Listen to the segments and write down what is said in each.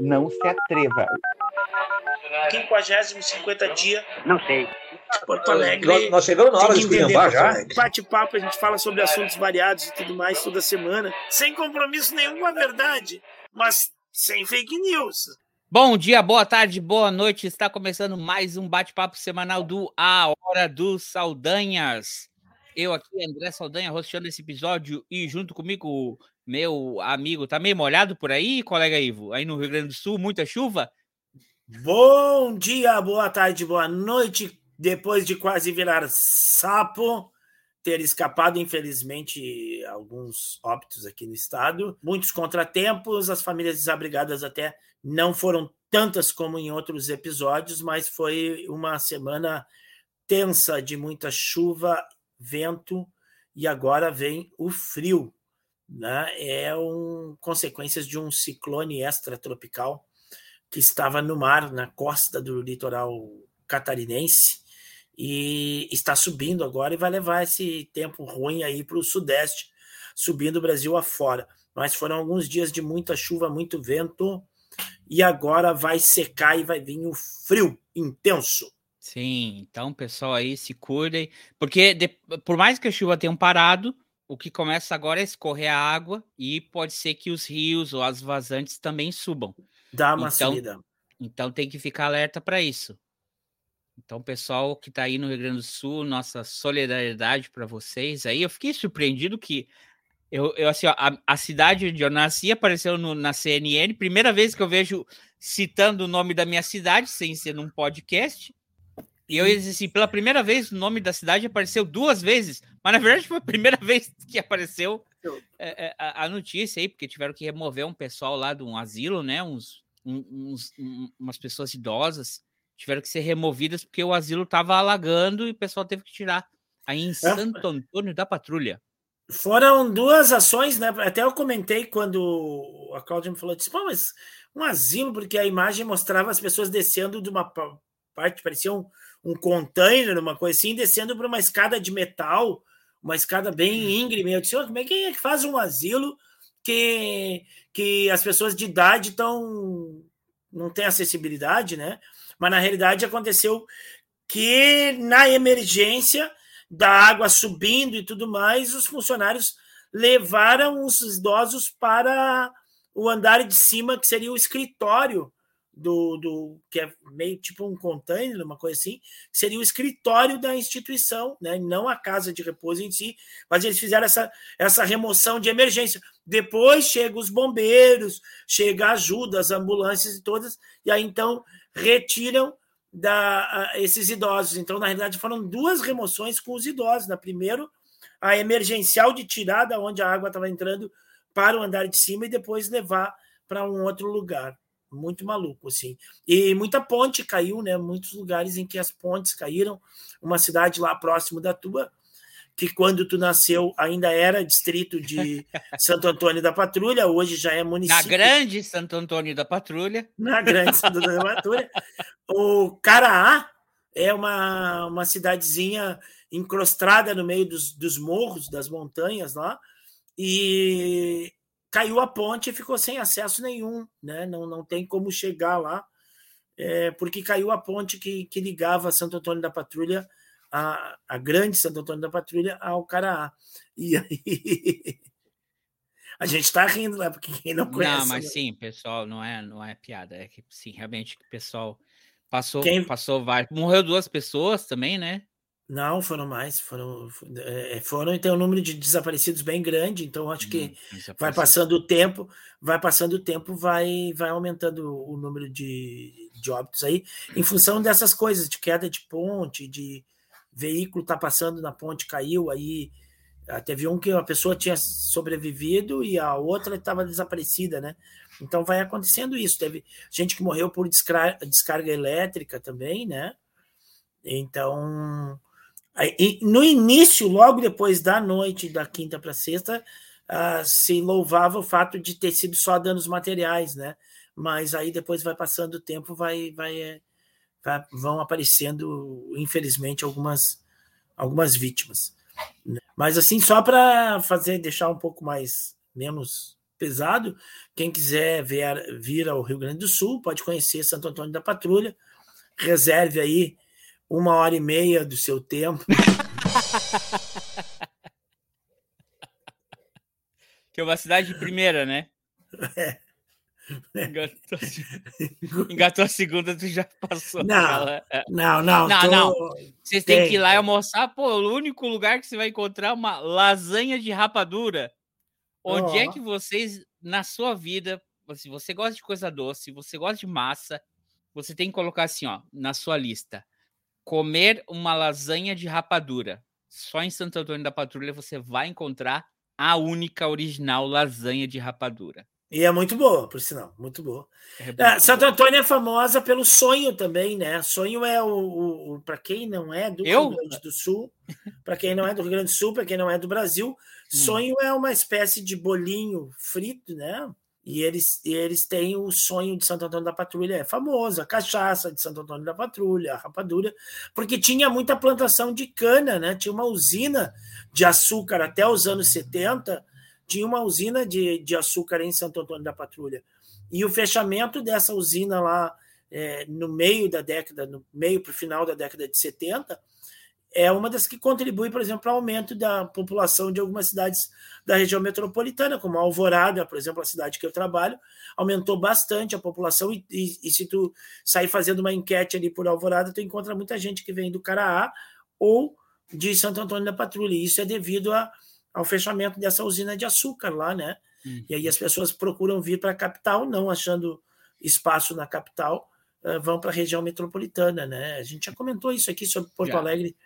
Não se atreva. 50 50 dia. Não sei. Porto Alegre. Nós, nós chegamos na hora de esculhambar já. Bate-papo, a gente fala sobre assuntos variados e tudo mais toda semana. Sem compromisso nenhum com a verdade, mas sem fake news. Bom dia, boa tarde, boa noite. Está começando mais um bate-papo semanal do A Hora dos Saldanhas. Eu aqui, André Saldanha, rosteando esse episódio e junto comigo, meu amigo, tá meio molhado por aí, colega Ivo? Aí no Rio Grande do Sul, muita chuva? Bom dia, boa tarde, boa noite. Depois de quase virar sapo, ter escapado, infelizmente, alguns óbitos aqui no estado, muitos contratempos, as famílias desabrigadas até não foram tantas como em outros episódios, mas foi uma semana tensa de muita chuva, vento e agora vem o frio, né? É um consequências de um ciclone extratropical que estava no mar, na costa do litoral catarinense, e está subindo agora e vai levar esse tempo ruim aí para o sudeste, subindo o Brasil afora. Mas foram alguns dias de muita chuva, muito vento, e agora vai secar e vai vir o frio intenso. Sim, então, pessoal, aí se cuidem, porque de, por mais que a chuva tenha parado, o que começa agora é escorrer a água e pode ser que os rios ou as vazantes também subam. Dá uma então, subida. Então tem que ficar alerta para isso. Então, pessoal que está aí no Rio Grande do Sul, nossa solidariedade para vocês. Aí eu fiquei surpreendido que eu, eu assim, ó, a, a, cidade onde eu nasci apareceu no, na CNN, primeira vez que eu vejo citando o nome da minha cidade, sem ser num podcast. E eu assim, pela primeira vez, o nome da cidade apareceu duas vezes, mas na verdade foi a primeira vez que apareceu é, é, a, a, notícia aí, porque tiveram que remover um pessoal lá de um asilo, né? Uns, uns, umas pessoas idosas tiveram que ser removidas porque o asilo estava alagando e o pessoal teve que tirar. Aí em é. Santo Antônio da Patrulha. Foram duas ações, né? Até eu comentei quando a Cláudia me falou, disse, Pô, mas um asilo, porque a imagem mostrava as pessoas descendo de uma parte, parecia um, um container, uma coisa assim, descendo por uma escada de metal, uma escada bem hum. íngreme. Eu disse, oh, como é que é que faz um asilo que, que as pessoas de idade tão não têm acessibilidade, né? Mas na realidade aconteceu que na emergência da água subindo e tudo mais, os funcionários levaram os idosos para o andar de cima, que seria o escritório do, do que é meio tipo um container, uma coisa assim, seria o escritório da instituição, né? não a casa de repouso em si, mas eles fizeram essa, essa remoção de emergência. Depois chegam os bombeiros, chega a ajuda, as ambulâncias e todas, e aí então retiram da, esses idosos. Então, na realidade, foram duas remoções com os idosos. Na primeiro, a emergencial de tirada, onde a água estava entrando para o andar de cima e depois levar para um outro lugar. Muito maluco, assim. E muita ponte caiu, né? Muitos lugares em que as pontes caíram. Uma cidade lá próximo da tua, que quando tu nasceu ainda era distrito de Santo Antônio da Patrulha, hoje já é município. Na grande Santo Antônio da Patrulha. Na grande Santo Antônio da Patrulha. O Caraá é uma, uma cidadezinha encrostada no meio dos, dos morros, das montanhas lá, e caiu a ponte e ficou sem acesso nenhum, né? não, não tem como chegar lá, é, porque caiu a ponte que, que ligava Santo Antônio da Patrulha a, a grande Santo Antônio da Patrulha ao Caraá. E aí. A gente está rindo lá, porque quem não conhece. Não, mas né? sim, pessoal, não é, não é piada. É que sim, realmente o pessoal passou, quem... passou vários. Morreu duas pessoas também, né? Não, foram mais, foram, é, foram e tem um número de desaparecidos bem grande, então acho que hum, vai passando o tempo, vai passando o tempo, vai, vai aumentando o número de, de óbitos aí, em função dessas coisas, de queda de ponte, de, veículo está passando na ponte, caiu, aí ah, teve um que a pessoa tinha sobrevivido e a outra estava desaparecida, né? Então vai acontecendo isso. Teve gente que morreu por descarga, descarga elétrica também, né? Então, no início, logo depois da noite, da quinta para sexta, uh, se louvava o fato de ter sido só danos materiais, né? Mas aí depois vai passando o tempo, vai, vai é, tá? vão aparecendo, infelizmente, algumas, algumas vítimas. Né? Mas assim, só para fazer, deixar um pouco mais, menos pesado. Quem quiser ver, vir ao Rio Grande do Sul pode conhecer Santo Antônio da Patrulha. Reserve aí uma hora e meia do seu tempo. que é uma cidade de primeira, né? É. Engatou, engatou a segunda, tu já passou. Não, é. não, não. Não, tô... não. Vocês têm que ir lá e almoçar. Pô, o único lugar que você vai encontrar é uma lasanha de rapadura. Onde oh. é que vocês, na sua vida, se você gosta de coisa doce, você gosta de massa, você tem que colocar assim, ó, na sua lista. Comer uma lasanha de rapadura. Só em Santo Antônio da Patrulha você vai encontrar a única original lasanha de rapadura. E é muito boa, por sinal, muito boa. É ah, Santo Antônio é famosa pelo sonho também, né? Sonho é o, o, o para quem não é do Eu? Rio Grande do Sul, para quem não é do Rio Grande do Sul, para quem não é do Brasil, hum. sonho é uma espécie de bolinho frito, né? E eles, e eles têm o sonho de Santo Antônio da Patrulha, é famoso, a cachaça de Santo Antônio da Patrulha, a rapadura, porque tinha muita plantação de cana, né? Tinha uma usina de açúcar até os anos 70 tinha uma usina de, de açúcar em Santo Antônio da Patrulha. E o fechamento dessa usina lá é, no meio da década, no meio para o final da década de 70, é uma das que contribui, por exemplo, para o aumento da população de algumas cidades da região metropolitana, como a Alvorada, por exemplo, a cidade que eu trabalho, aumentou bastante a população e, e, e se tu sair fazendo uma enquete ali por Alvorada, tu encontra muita gente que vem do Caraá ou de Santo Antônio da Patrulha. E isso é devido a, ao fechamento dessa usina de açúcar lá, né? Uhum. E aí as pessoas procuram vir para a capital, não achando espaço na capital, uh, vão para a região metropolitana, né? A gente já comentou isso aqui sobre Porto já. Alegre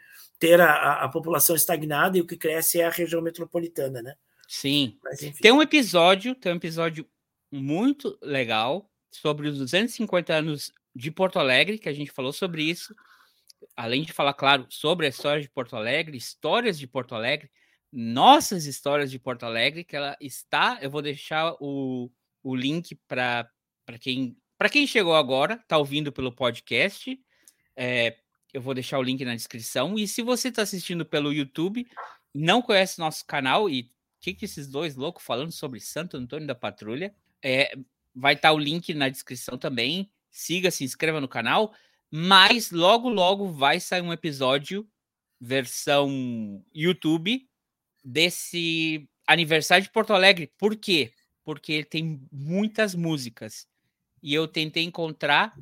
ter a, a, população estagnada e o que cresce é a região metropolitana, né? Sim. Mas, tem um episódio, tem um episódio muito legal sobre os 250 anos de Porto Alegre, que a gente falou sobre isso. Além de falar, claro, sobre a história de Porto Alegre, histórias de Porto Alegre, nossas histórias de Porto Alegre, que ela está. Eu vou deixar o, o link para quem para quem chegou agora, está ouvindo pelo podcast. É, eu vou deixar o link na descrição. E se você está assistindo pelo YouTube, não conhece nosso canal e o que, que esses dois loucos falando sobre Santo Antônio da Patrulha, é, vai estar tá o link na descrição também. Siga, se inscreva no canal. Mas logo, logo vai sair um episódio versão YouTube desse aniversário de Porto Alegre. Por quê? Porque tem muitas músicas. E eu tentei encontrar,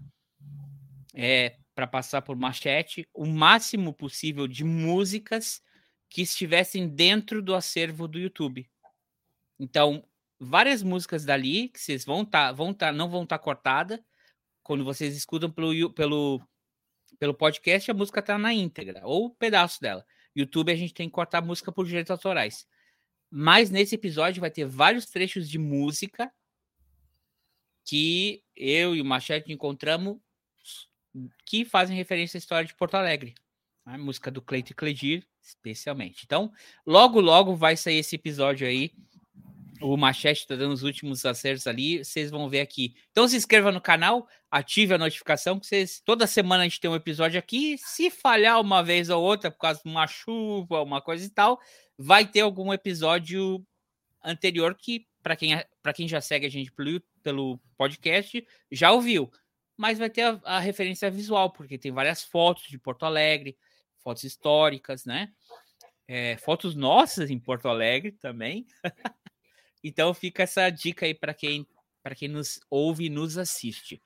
é, para passar por machete, o máximo possível de músicas que estivessem dentro do acervo do YouTube. Então, várias músicas dali que vocês vão tá, vão tá, não vão estar tá cortada. Quando vocês escutam pelo, pelo, pelo podcast, a música está na íntegra, ou pedaço dela. YouTube a gente tem que cortar música por direitos autorais. Mas nesse episódio vai ter vários trechos de música que eu e o Machete encontramos que fazem referência à história de Porto Alegre. A música do Cleito e Cledir, especialmente. Então, logo, logo vai sair esse episódio aí o Machete está dando os últimos acertos ali, vocês vão ver aqui. Então se inscreva no canal, ative a notificação, que vocês. Toda semana a gente tem um episódio aqui. Se falhar uma vez ou outra por causa de uma chuva, uma coisa e tal, vai ter algum episódio anterior que, para quem, quem já segue a gente pelo, pelo podcast, já ouviu. Mas vai ter a, a referência visual, porque tem várias fotos de Porto Alegre, fotos históricas, né? É, fotos nossas em Porto Alegre também. Então fica essa dica aí para quem para quem nos ouve e nos assiste.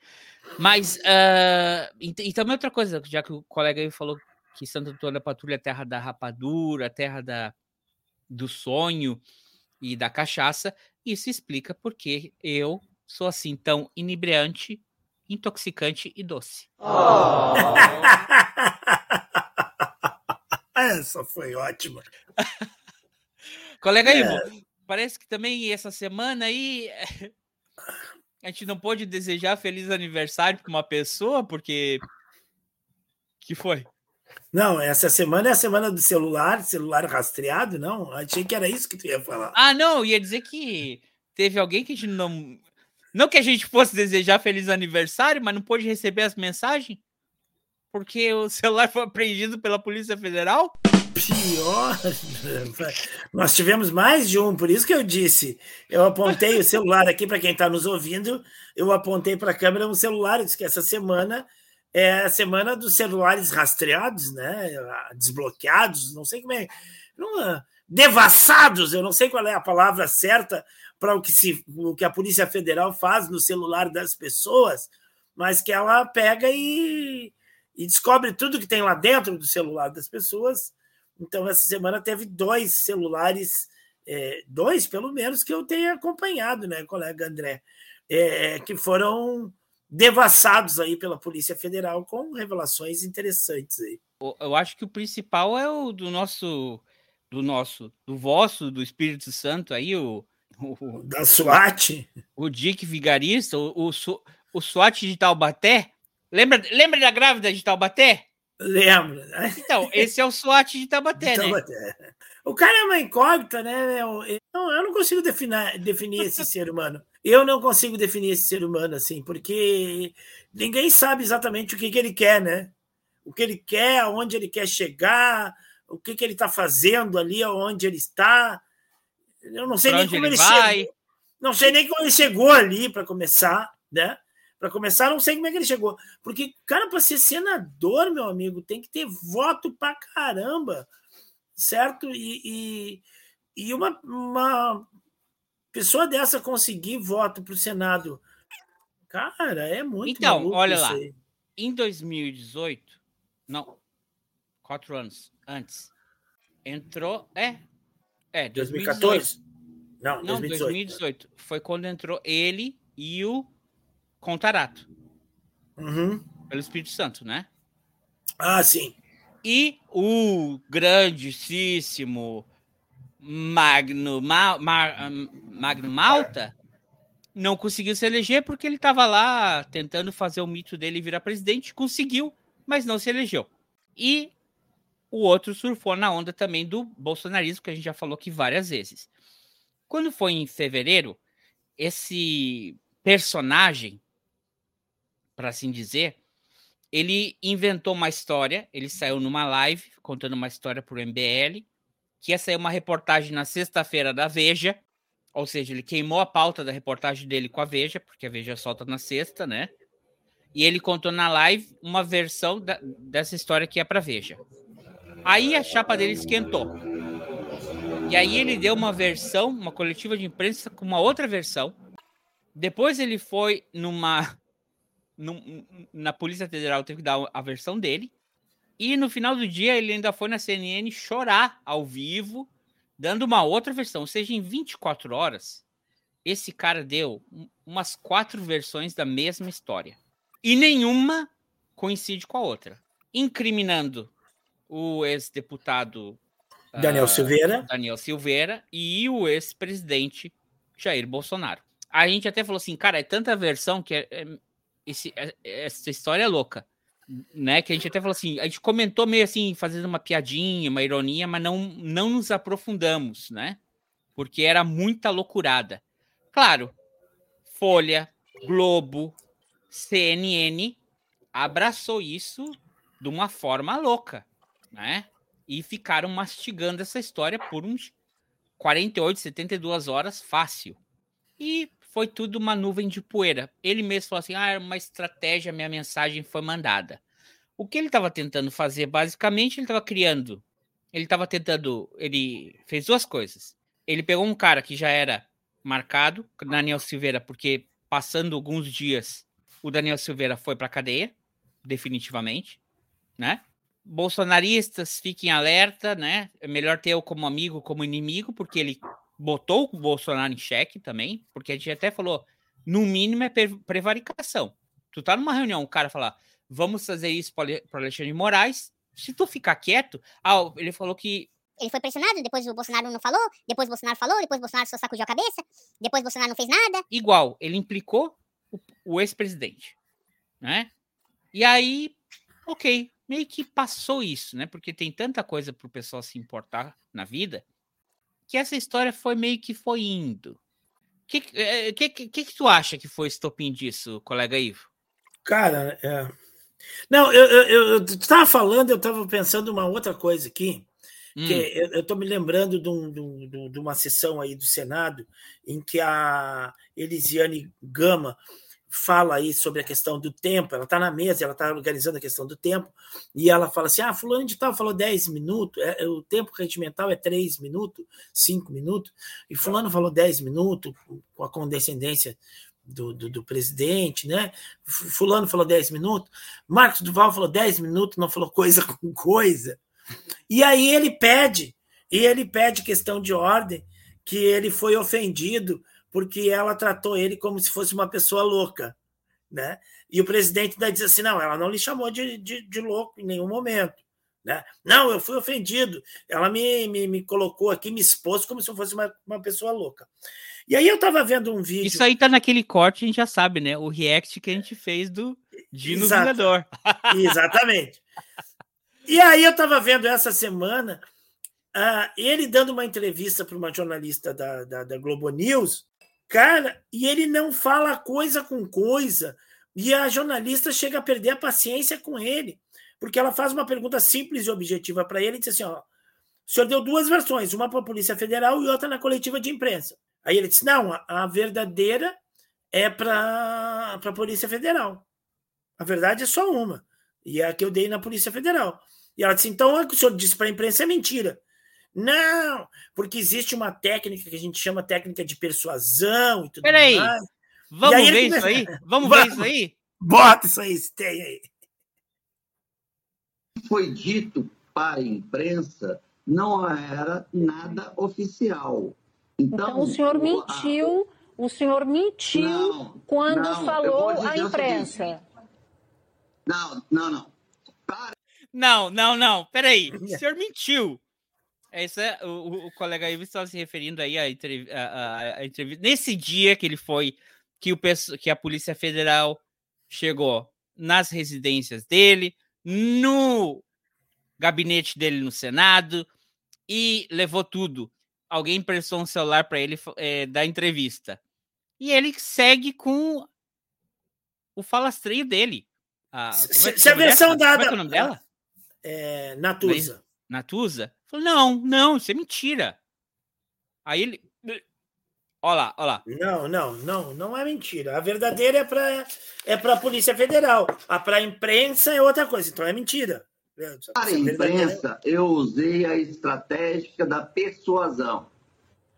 Mas uh, e, e, também outra coisa, já que o colega aí falou que Santo Antônio da Patrulha é terra da rapadura, terra da, do sonho e da cachaça, isso explica porque eu sou assim tão inebriante, intoxicante e doce. Oh. Essa foi ótima. colega é. Ivo, parece que também essa semana aí a gente não pode desejar feliz aniversário para uma pessoa, porque. que foi? Não, essa semana é a semana do celular, celular rastreado, não? Achei que era isso que tu ia falar. Ah, não, ia dizer que teve alguém que a gente não. Não que a gente fosse desejar feliz aniversário, mas não pôde receber as mensagens? Porque o celular foi apreendido pela Polícia Federal? pior. Nós tivemos mais de um, por isso que eu disse. Eu apontei o celular aqui para quem está nos ouvindo. Eu apontei para a câmera um celular. Disse que essa semana é a semana dos celulares rastreados, né? Desbloqueados, não sei como é. Não, devassados, eu não sei qual é a palavra certa para o que, o que a Polícia Federal faz no celular das pessoas, mas que ela pega e, e descobre tudo que tem lá dentro do celular das pessoas. Então, essa semana teve dois celulares, é, dois pelo menos, que eu tenho acompanhado, né, colega André, é, que foram devassados aí pela Polícia Federal com revelações interessantes aí. Eu acho que o principal é o do nosso, do nosso, do vosso, do Espírito Santo aí, o, o da SWAT, o Dick Vigarista, o, o, o SWAT de Taubaté. Lembra, lembra da grávida de Taubaté? Lembro. Então, esse é o SWAT de Taubaté, de Taubaté. né? O cara é uma incógnita, né? Eu, eu não consigo definir, definir esse ser humano. Eu não consigo definir esse ser humano assim, porque ninguém sabe exatamente o que, que ele quer, né? O que ele quer, aonde ele quer chegar, o que, que ele está fazendo ali, aonde ele está. Eu não sei pra nem como ele, ele chegou. Não sei nem como ele chegou ali para começar, né? Para começar, não sei como é que ele chegou. Porque, cara, para ser senador, meu amigo, tem que ter voto para caramba, certo? E, e, e uma, uma pessoa dessa conseguir voto para o Senado, cara, é muito Então, olha lá. Aí. Em 2018, não, quatro anos antes, entrou. É, é, 2014? Não, 2018. Não, 2018. Foi quando entrou ele e o Contarato. Uhum. Pelo Espírito Santo, né? Ah, sim. E o grandíssimo Magno, Ma, Ma, Magno Malta não conseguiu se eleger porque ele estava lá tentando fazer o mito dele virar presidente. Conseguiu, mas não se elegeu. E o outro surfou na onda também do bolsonarismo, que a gente já falou aqui várias vezes. Quando foi em fevereiro, esse personagem para assim dizer, ele inventou uma história, ele saiu numa live contando uma história para o MBL, que ia sair uma reportagem na sexta-feira da Veja, ou seja, ele queimou a pauta da reportagem dele com a Veja, porque a Veja solta na sexta, né? E ele contou na live uma versão da, dessa história que é para Veja. Aí a chapa dele esquentou. E aí ele deu uma versão, uma coletiva de imprensa com uma outra versão. Depois ele foi numa no, na Polícia Federal teve que dar a versão dele. E no final do dia ele ainda foi na CNN chorar ao vivo, dando uma outra versão. Ou seja, em 24 horas, esse cara deu umas quatro versões da mesma história. E nenhuma coincide com a outra. Incriminando o ex-deputado Daniel uh, Silveira. Daniel Silveira e o ex-presidente Jair Bolsonaro. A gente até falou assim, cara, é tanta versão que é, é esse, é, essa história é louca. Né, que a gente até falou assim, a gente comentou meio assim, fazendo uma piadinha, uma ironia, mas não, não nos aprofundamos, né? Porque era muita loucurada. Claro, Folha, Globo, CNN abraçou isso de uma forma louca, né? E ficaram mastigando essa história por uns 48, 72 horas fácil. E foi tudo uma nuvem de poeira. Ele mesmo falou assim: ah, era uma estratégia, minha mensagem foi mandada. O que ele estava tentando fazer, basicamente, ele estava criando. Ele estava tentando. Ele fez duas coisas. Ele pegou um cara que já era marcado, Daniel Silveira, porque passando alguns dias, o Daniel Silveira foi para cadeia, definitivamente, né? Bolsonaristas, fiquem alerta, né? É melhor ter eu como amigo, como inimigo, porque ele botou o Bolsonaro em xeque também, porque a gente até falou, no mínimo é prevaricação. Tu tá numa reunião, o cara falar, vamos fazer isso para Alexandre de Moraes, se tu ficar quieto, ah, ele falou que ele foi pressionado, depois o Bolsonaro não falou, depois o Bolsonaro falou, depois o Bolsonaro só sacudiu a cabeça, depois o Bolsonaro não fez nada. Igual, ele implicou o, o ex-presidente, né? E aí, ok, meio que passou isso, né? Porque tem tanta coisa pro pessoal se importar na vida que essa história foi meio que foi indo. O que, é, que, que, que, tu acha que foi estopim disso, colega Ivo? Cara, é... não, eu, eu, eu, estava falando, eu estava pensando uma outra coisa aqui, Hum. eu estou me lembrando de, um, de, de, uma sessão aí do Senado em que a Elisiane Gama fala aí sobre a questão do tempo, ela está na mesa, ela está organizando a questão do tempo, e ela fala assim: ah, fulano de tal falou 10 minutos, é, o tempo regimental é 3 minutos, 5 minutos, e fulano falou 10 minutos, com a condescendência do, do, do, presidente, né? Fulano falou 10 minutos, Marcos Duval falou 10 minutos, não falou coisa com coisa. E aí ele pede, e ele pede questão de ordem, que ele foi ofendido porque ela tratou ele como se fosse uma pessoa louca, né? E o presidente daí diz assim, não, ela não lhe chamou de, de, de louco em nenhum momento. Né? Não, eu fui ofendido. Ela me, me, me colocou aqui, me expôs como se eu fosse uma, uma pessoa louca. E aí eu estava vendo um vídeo. Isso aí tá naquele corte, a gente já sabe, né? O react que a gente fez do Dino Exato. Vingador. Exatamente. E aí eu estava vendo essa semana uh, ele dando uma entrevista para uma jornalista da, da, da Globo News Cara, e ele não fala coisa com coisa. E a jornalista chega a perder a paciência com ele, porque ela faz uma pergunta simples e objetiva para ele e diz assim: ó, o senhor deu duas versões, uma para a Polícia Federal e outra na coletiva de imprensa. Aí ele disse: não, a, verdadeira é para a Polícia Federal. A verdade é só uma. E é a que eu dei na Polícia Federal. E ela disse: então, o que o senhor disse para a imprensa é mentira. Não, porque existe uma técnica que a gente chama técnica de persuasão e tudo Peraí, mais. vamos aí ver isso aí? Vamos, vamos, ver isso aí? Bota isso aí, tem aí. Foi dito para a imprensa não era nada oficial. Então, então o senhor mentiu, o senhor mentiu não, quando não, falou à imprensa. Não, não, não. Para... Não, não, não. Peraí. O senhor mentiu. É isso é, o, o colega Ivo estava se referindo aí à entrevista, entrevista. Nesse dia que ele foi, que, o, que a Polícia Federal chegou nas residências dele, no gabinete dele no Senado e levou tudo. Alguém emprestou um celular para ele é, dar entrevista. E ele segue com o falastreio dele. Ah, se, é, se a versão dada. Como é, é o nome dela? É, Natuza. Natuza? Falou, não, não, isso é mentira. Aí ele. Olha lá, olha lá. Não, não, não, não é mentira. A verdadeira é para é a Polícia Federal. A para a imprensa é outra coisa, então é mentira. Para a imprensa, eu usei a estratégia da persuasão.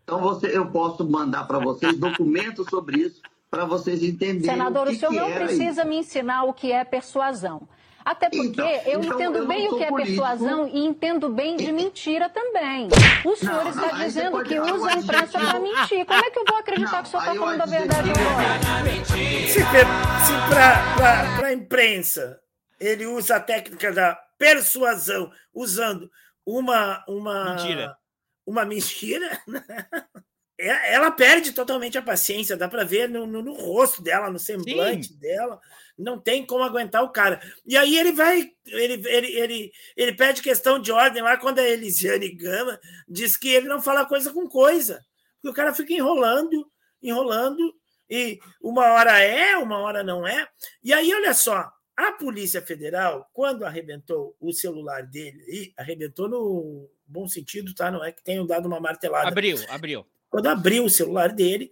Então você, eu posso mandar para vocês documentos sobre isso para vocês entenderem. Senador, o, que o senhor que não precisa isso. me ensinar o que é persuasão. Até porque então, eu então entendo eu bem o que é político. persuasão e entendo bem de mentira também. O senhor não, está não, dizendo que usa a imprensa para mentir. Como é que eu vou acreditar não, que o senhor está falando a verdade agora? Se, se para a imprensa ele usa a técnica da persuasão usando uma, uma mentira. Uma mentira. É, ela perde totalmente a paciência, dá para ver no, no, no, rosto dela, no semblante Sim. dela não tem como aguentar o cara. E aí ele vai, ele, ele, ele, ele pede questão de ordem lá quando a Elisiane Gama diz que ele não fala coisa com coisa. Porque o cara fica enrolando, enrolando, e uma hora é, uma hora não é. E aí, olha só, a Polícia Federal, quando arrebentou o celular dele, e arrebentou no bom sentido, tá? Não é que tenham dado uma martelada. Abriu, abriu. Quando abriu o celular dele,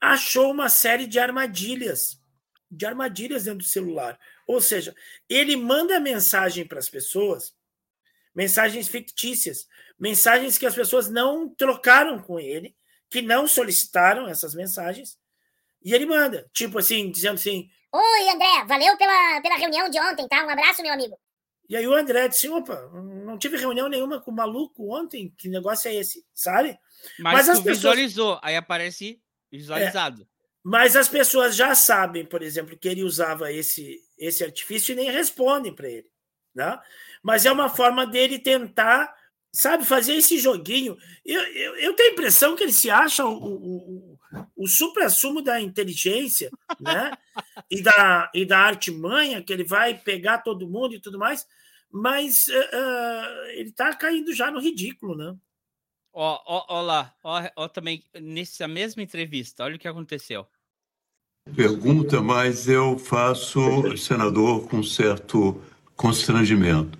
achou uma série de armadilhas de armadilhas dentro do celular. Ou seja, ele manda mensagem para as pessoas, mensagens fictícias, mensagens que as pessoas não trocaram com ele, que não solicitaram essas mensagens, e ele manda, tipo assim, dizendo assim: Oi, André, valeu pela, pela reunião de ontem, tá? Um abraço, meu amigo. E aí o André disse: opa, não tive reunião nenhuma com o maluco ontem, que negócio é esse, sabe? Mas, Mas tu pessoas... visualizou, aí aparece visualizado. É. Mas as pessoas já sabem, por exemplo, que ele usava esse, esse artifício e nem respondem para ele. Né? Mas é uma forma dele tentar, sabe, fazer esse joguinho. Eu, eu, eu tenho a impressão que ele se acha o, o, o supra-sumo da inteligência né? e, da, e da artimanha, que ele vai pegar todo mundo e tudo mais, mas uh, ele está caindo já no ridículo, né? Ó, ó, ó lá, ó, ó, também nessa mesma entrevista, olha o que aconteceu pergunta, mas eu faço, senador, com certo constrangimento.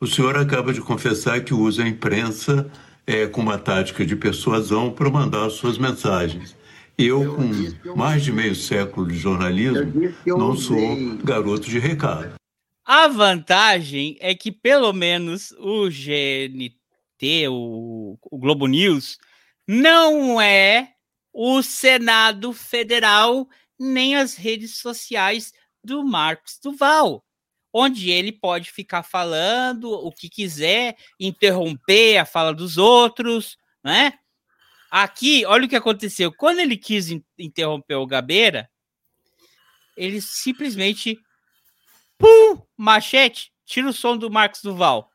O senhor acaba de confessar que usa a imprensa é, com uma tática de persuasão para mandar suas mensagens. Eu, com mais de meio século de jornalismo, não sou garoto de recado. A vantagem é que, pelo menos, o GNT, o, o Globo News, não é o Senado Federal nem as redes sociais do Marcos Duval, onde ele pode ficar falando o que quiser, interromper a fala dos outros, né? Aqui, olha o que aconteceu. Quando ele quis interromper o Gabeira, ele simplesmente pum, machete, tira o som do Marcos Duval.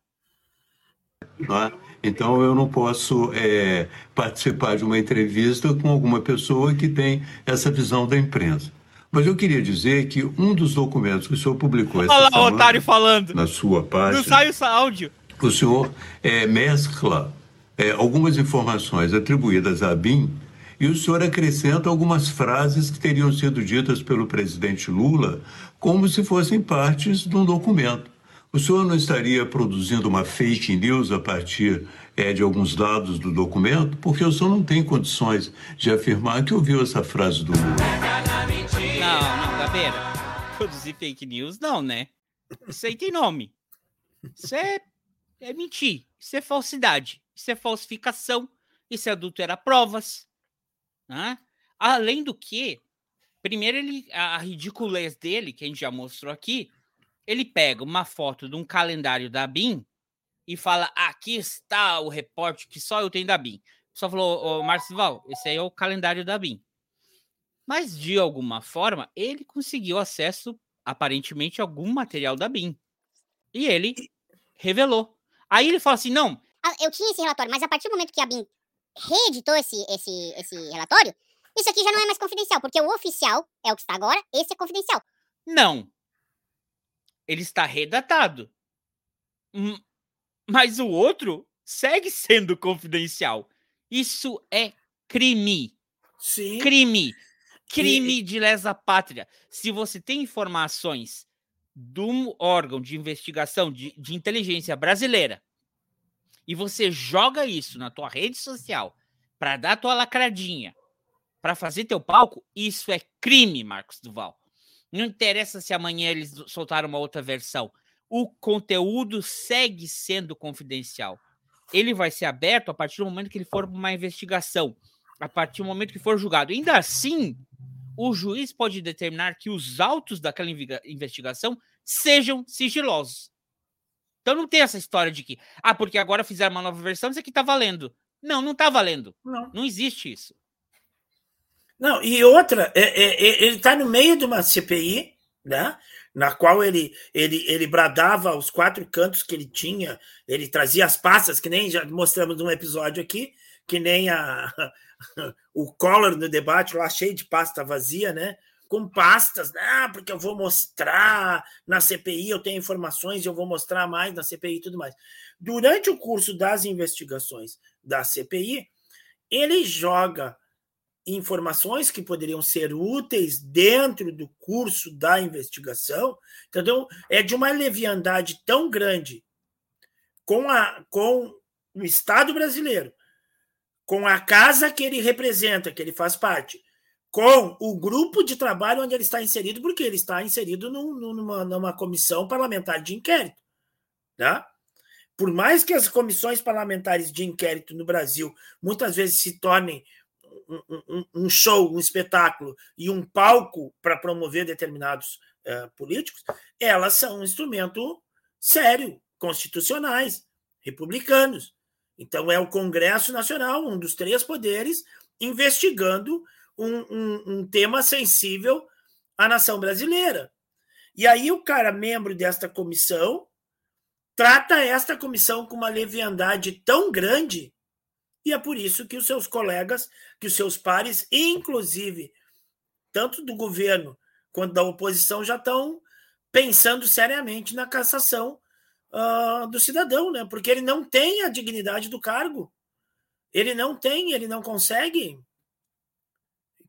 Ah, então eu não posso é, participar de uma entrevista com alguma pessoa que tem essa visão da imprensa. Mas eu queria dizer que um dos documentos que o senhor publicou essa Olha lá semana, o otário falando. na sua página... Não sai o áudio. O senhor é, mescla é, algumas informações atribuídas a BIM e o senhor acrescenta algumas frases que teriam sido ditas pelo presidente Lula como se fossem partes de um documento. O senhor não estaria produzindo uma fake news a partir é, de alguns dados do documento? Porque o senhor não tem condições de afirmar que ouviu essa frase do Lula. Não, não, Gabeira. Produzir fake news, não, né? Isso aí tem nome. Isso é, é mentir. Isso é falsidade isso é falsificação, isso é adulterar provas. Né? Além do que, primeiro ele a ridiculez dele, que a gente já mostrou aqui, ele pega uma foto de um calendário da BIM e fala: aqui está o reporte que só eu tenho da BIM. Só falou, ô Márcio Val, esse aí é o calendário da BIM. Mas de alguma forma, ele conseguiu acesso, aparentemente, a algum material da BIM. E ele revelou. Aí ele fala assim: não, eu tinha esse relatório, mas a partir do momento que a BIM reeditou esse, esse, esse relatório, isso aqui já não é mais confidencial, porque o oficial é o que está agora, esse é confidencial. Não. Ele está redatado. Mas o outro segue sendo confidencial. Isso é crime. Sim. Crime. Crime e... de lesa pátria. Se você tem informações de um órgão de investigação de, de inteligência brasileira e você joga isso na tua rede social para dar tua lacradinha, para fazer teu palco, isso é crime, Marcos Duval. Não interessa se amanhã eles soltaram uma outra versão. O conteúdo segue sendo confidencial. Ele vai ser aberto a partir do momento que ele for uma investigação, a partir do momento que for julgado. Ainda assim, o juiz pode determinar que os autos daquela investigação sejam sigilosos. Então não tem essa história de que, ah, porque agora fizeram uma nova versão, isso aqui tá valendo. Não, não tá valendo. Não, não existe isso. Não, e outra, é, é, é, ele tá no meio de uma CPI, né? Na qual ele, ele, ele bradava os quatro cantos que ele tinha, ele trazia as pastas, que nem já mostramos num episódio aqui, que nem a, o Collor no debate lá cheio de pasta vazia, né? Com pastas, ah, porque eu vou mostrar na CPI, eu tenho informações, eu vou mostrar mais na CPI e tudo mais. Durante o curso das investigações da CPI, ele joga informações que poderiam ser úteis dentro do curso da investigação, entendeu? É de uma leviandade tão grande com, a, com o Estado brasileiro, com a casa que ele representa, que ele faz parte, com o grupo de trabalho onde ele está inserido, porque ele está inserido num, numa, numa comissão parlamentar de inquérito. Tá? Por mais que as comissões parlamentares de inquérito no Brasil muitas vezes se tornem um, um, um show, um espetáculo e um palco para promover determinados uh, políticos, elas são um instrumento sério, constitucionais, republicanos. Então, é o Congresso Nacional, um dos três poderes, investigando um, um, um tema sensível à nação brasileira. E aí o cara, membro desta comissão, trata esta comissão com uma leviandade tão grande, e é por isso que os seus colegas, que os seus pares, inclusive tanto do governo quanto da oposição, já estão pensando seriamente na cassação uh, do cidadão, né? Porque ele não tem a dignidade do cargo. Ele não tem, ele não consegue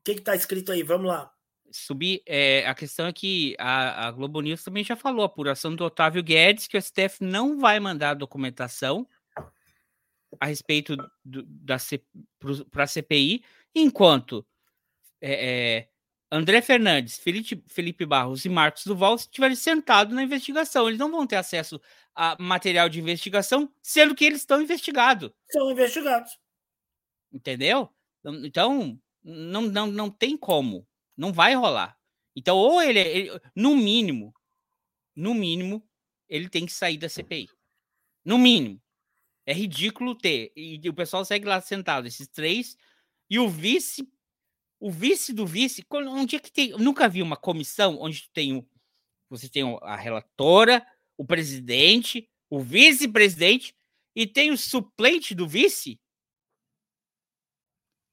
que está escrito aí? Vamos lá. subir. É, a questão é que a, a, Globo News também já falou, a apuração do Otávio Guedes, que o STF não vai mandar documentação a respeito do, da para a CPI, enquanto é, é, André Fernandes, Felipe, Felipe Barros e Marcos Duval estiverem sentados na investigação. Eles não vão ter acesso a material de investigação, sendo que eles estão investigados. São investigados. Entendeu? Então, não, não, não tem como. Não vai rolar. Então, ou ele, ele, no mínimo, no mínimo, ele tem que sair da CPI. No mínimo. É ridículo ter. E o pessoal segue lá sentado, esses três, e o vice o vice do vice, um dia que tem, nunca vi uma comissão onde tem o, você tem a relatora, o presidente, o vice-presidente e tem o suplente do vice.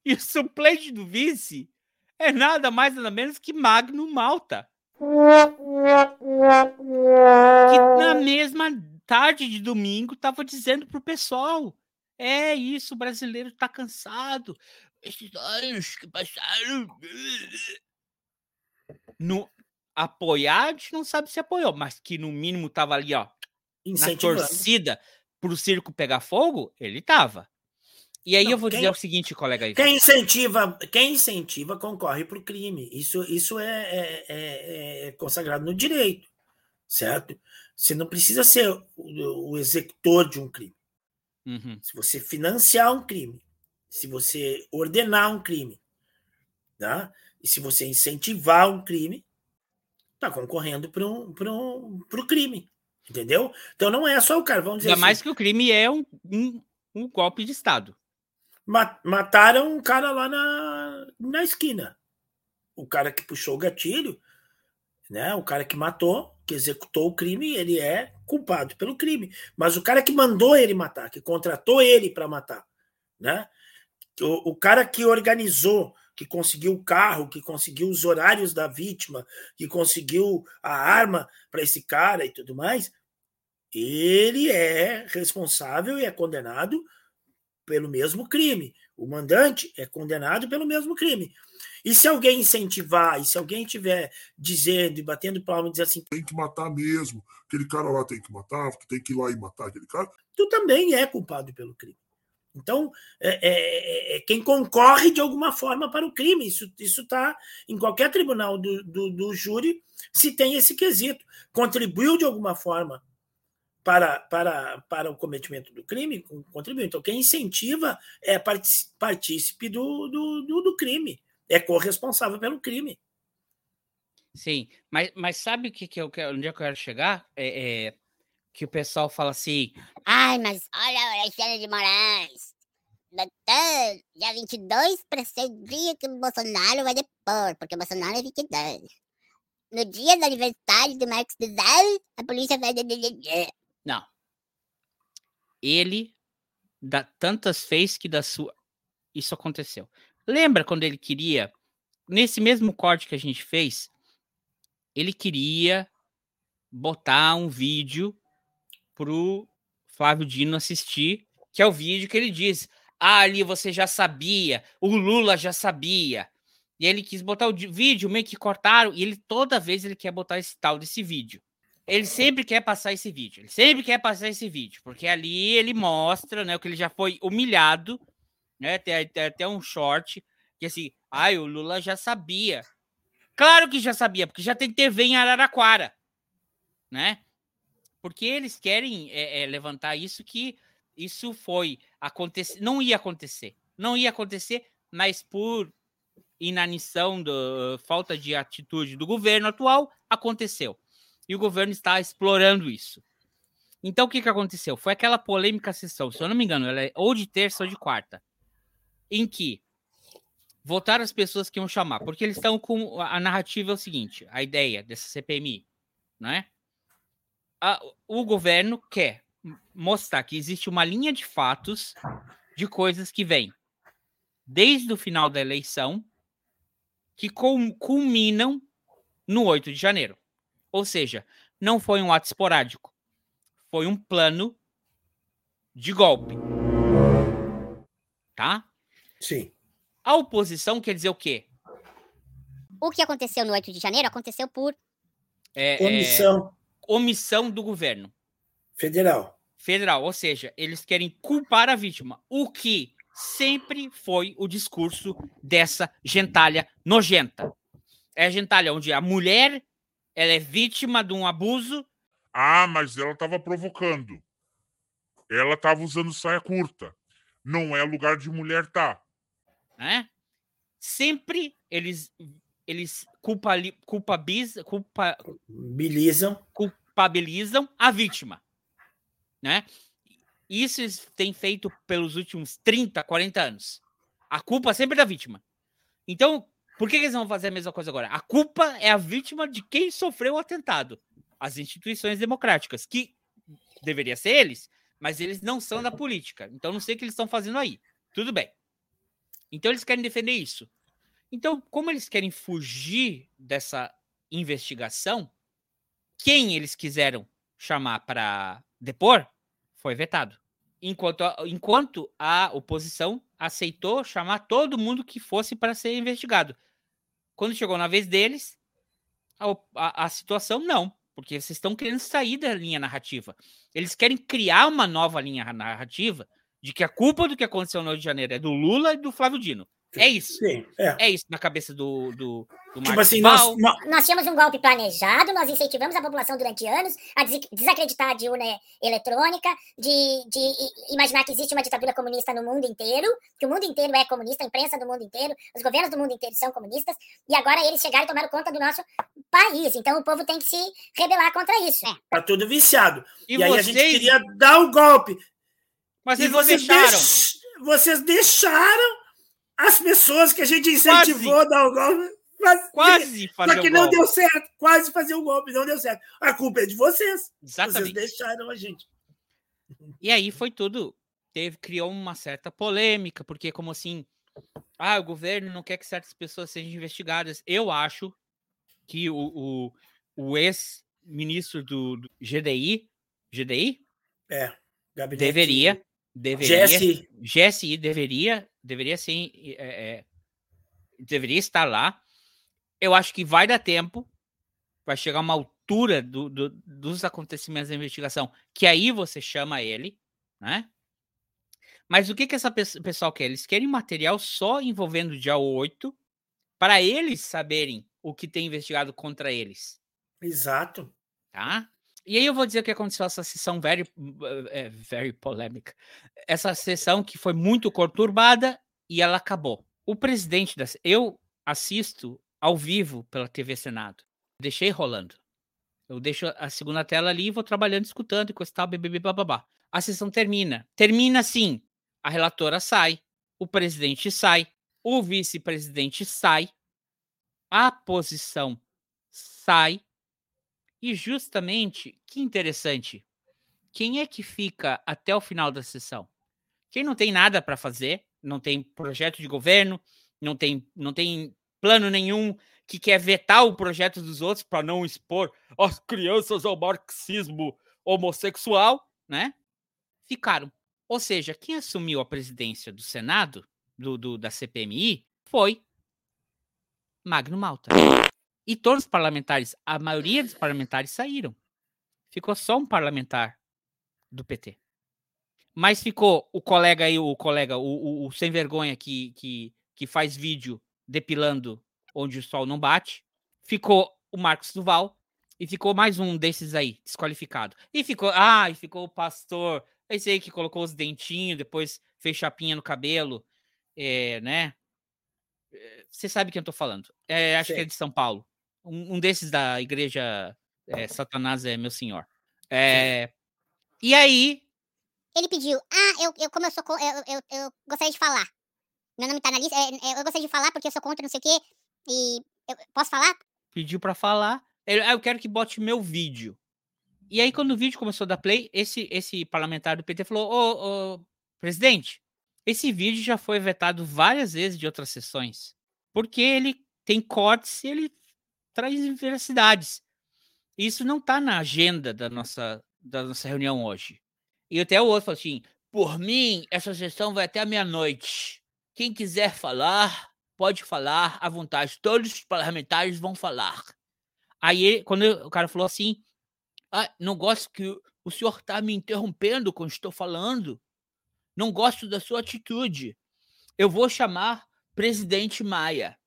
E o suplente do vice é nada mais nada menos que Magno Malta. Que na mesma tarde de domingo estava dizendo pro pessoal: é isso, o brasileiro está cansado esses anos que passaram. No, apoiar, a gente não sabe se apoiou, mas que no mínimo tava ali, ó, na torcida pro circo pegar fogo, ele tava. E aí não, eu vou quem, dizer o seguinte, colega aí. Quem incentiva, quem incentiva concorre pro crime. Isso, isso é, é, é, é consagrado no direito, certo? Você não precisa ser o, o executor de um crime. Uhum. Se você financiar um crime, se você ordenar um crime, tá? e se você incentivar um crime, está concorrendo para um, um, o crime. Entendeu? Então não é só o cara, vamos dizer Ainda assim, mais que o crime é um, um, um golpe de Estado. Mataram um cara lá na, na esquina. O cara que puxou o gatilho, né? O cara que matou, que executou o crime, ele é culpado pelo crime. Mas o cara que mandou ele matar, que contratou ele para matar, né? o, o cara que organizou, que conseguiu o carro, que conseguiu os horários da vítima, que conseguiu a arma para esse cara e tudo mais, ele é responsável e é condenado pelo mesmo crime. O mandante é condenado pelo mesmo crime. E se alguém incentivar, e se alguém estiver dizendo e batendo palma e dizer assim: tem que matar mesmo, aquele cara lá tem que matar, tem que ir lá e matar aquele cara, tu também é culpado pelo crime. Então, é, é, é, é, quem concorre de alguma forma para o crime, isso está em qualquer tribunal do, do, do, júri, se tem esse quesito. Contribuiu de alguma forma para, para, para o cometimento do crime? Contribuiu. Então, quem incentiva é partícipe do, do, do, crime, é corresponsável pelo crime. Sim, mas, mas sabe o que, que eu quero, onde eu quero chegar? É, é, que o pessoal fala assim: ai, mas olha a Alexandre de Moraes. Dia 22 para ser o dia que o Bolsonaro vai depor, porque o Bolsonaro é 22. No dia do aniversário do Marcos Bizarro, a polícia vai. Não. Ele dá tantas fez que da sua. Isso aconteceu. Lembra quando ele queria, nesse mesmo corte que a gente fez, ele queria botar um vídeo pro Flávio Dino assistir, que é o vídeo que ele diz: Ah, ali você já sabia, o Lula já sabia. E ele quis botar o vídeo, meio que cortaram, e ele toda vez ele quer botar esse tal desse vídeo. Ele sempre quer passar esse vídeo, ele sempre quer passar esse vídeo, porque ali ele mostra, né, que ele já foi humilhado, né, tem, tem até um short, que assim, ai, o Lula já sabia. Claro que já sabia, porque já tem TV em Araraquara, né? porque eles querem é, é, levantar isso que isso foi acontecer, não ia acontecer, não ia acontecer, mas por inanição, do, falta de atitude do governo atual, aconteceu. E o governo está explorando isso. Então, o que, que aconteceu? Foi aquela polêmica sessão, se eu não me engano, ela é ou de terça ou de quarta, em que votaram as pessoas que iam chamar, porque eles estão com a narrativa é o seguinte, a ideia dessa CPMI, não é? a, o governo quer mostrar que existe uma linha de fatos de coisas que vêm desde o final da eleição que culminam no 8 de janeiro. Ou seja, não foi um ato esporádico, foi um plano de golpe. Tá? Sim. A oposição quer dizer o quê? O que aconteceu no 8 de janeiro aconteceu por É, Omissão é, omissão do governo federal. federal, ou seja, eles querem culpar a vítima, o que sempre foi o discurso dessa gentalha nojenta. É a gentalha onde a mulher ela é vítima de um abuso. Ah, mas ela estava provocando. Ela estava usando saia curta. Não é lugar de mulher tá. Né? Sempre eles eles culpabilizam, culpa, Bilizam. culpabilizam a vítima. Né? Isso eles têm feito pelos últimos 30, 40 anos. A culpa sempre é da vítima. Então, por que, eles vão fazer a mesma coisa agora? A culpa é a vítima de quem sofreu o atentado. As instituições democráticas, que deveria ser eles, mas eles não são da política. Então, não sei o que eles estão fazendo aí. Tudo bem. Então, eles querem defender isso. Então, como eles querem fugir dessa investigação, quem eles quiseram chamar para depor foi vetado. Enquanto a, enquanto a oposição aceitou chamar todo mundo que fosse para ser investigado. Quando chegou na vez deles, a, a, a situação não, porque vocês estão querendo sair da linha narrativa. Eles querem criar uma nova linha narrativa de que a culpa do que aconteceu no Rio de Janeiro é do Lula e do Flávio Dino. É isso. Sim, é. É isso na cabeça do, do, do Tipo Marcos assim, nós, nós- Nós tínhamos um golpe planejado, nós incentivamos a população durante anos a des- desacreditar de urna eletrônica, de, de imaginar que existe uma ditadura comunista no mundo inteiro, que o mundo inteiro é comunista, a imprensa do mundo inteiro, os governos do mundo inteiro são comunistas, e agora eles chegaram e tomaram conta do nosso país. Então o povo tem que se rebelar contra isso. tá tudo viciado. E, E, aí a vocês, gente queria dar o golpe. mas E vocês vocês, deixaram. deix- vocês deixaram as pessoas que a gente incentivou a dar o golpe. fazer. Quase fazer Só que o não golpe. deu certo. Quase fazer o golpe, não deu certo. A culpa é de vocês. Vocês Exatamente. deixaram a gente. E aí foi tudo. Teve, criou uma certa polêmica, porque como assim, ah, o governo não quer que certas pessoas sejam investigadas. Eu acho que o, o, o ex-ministro do, do GDI, GDI, Gabinete deveria, deveria, GSI. GSI deveria, deveria sim, é, é, deveria estar lá. Eu acho que vai dar tempo, vai chegar uma altura do, do- dos acontecimentos da investigação, que aí você chama ele, né? Mas o que que essa pe- pessoal quer? Eles querem material só envolvendo o dia 8 para eles saberem o que tem investigado contra eles Exato. tá? E aí eu vou dizer o que aconteceu essa sessão very, é, very polêmica. Essa sessão que foi muito conturbada e ela acabou. O presidente da eu assisto ao vivo pela TV Senado. Deixei rolando. Eu deixo a segunda tela ali e vou trabalhando, escutando e coisa tal, bababá. A sessão termina. Termina assim: a relatora sai, o presidente sai, o vice-presidente sai, a posição sai, e justamente, que interessante, quem é que fica até o final da sessão? Quem não tem nada para fazer, não tem projeto de governo, não tem, não tem plano nenhum, que quer vetar o projeto dos outros para não expor as crianças ao marxismo homossexual, né? Ficaram. Ou seja, quem assumiu a presidência do Senado, do, do- da CPMI, foi Magno Malta. E todos os parlamentares, a maioria dos parlamentares saíram. Ficou só um parlamentar do PT. Mas ficou o colega aí, o colega, o, o- o sem vergonha que, que, que faz vídeo depilando onde o sol não bate. Ficou o Marcos Duval. E ficou mais um desses aí, desqualificado. E ficou, ah, e ficou o pastor, esse aí que colocou os dentinhos, depois fez chapinha no cabelo, é, né? É, Você sabe quem eu tô falando. É, acho que é de São Paulo. Um, um desses da igreja é, Satanás é meu senhor. É, e aí, Ele pediu, ah, eu, eu como eu sou, eu, eu, eu gostaria de falar. Meu nome tá na lista, é, é, eu gostaria de falar porque eu sou contra não sei o quê. E eu posso falar? pediu pra falar. Ele, ah, eu quero que bote meu vídeo. E aí, quando o vídeo começou a dar play, esse, esse parlamentar do PT falou: Ô, ô, presidente, esse vídeo já foi vetado várias vezes de outras sessões. Porque ele tem cortes e ele traz veracidades. Isso não tá na agenda da nossa, da nossa reunião hoje. E até o outro falou assim: por mim, essa sessão vai até a meia-noite. Quem quiser falar, pode falar à vontade, todos os parlamentares vão falar. Aí, quando o cara falou assim, ah, não gosto que o senhor está me interrompendo quando estou falando, não gosto da sua atitude. Eu vou chamar presidente Maia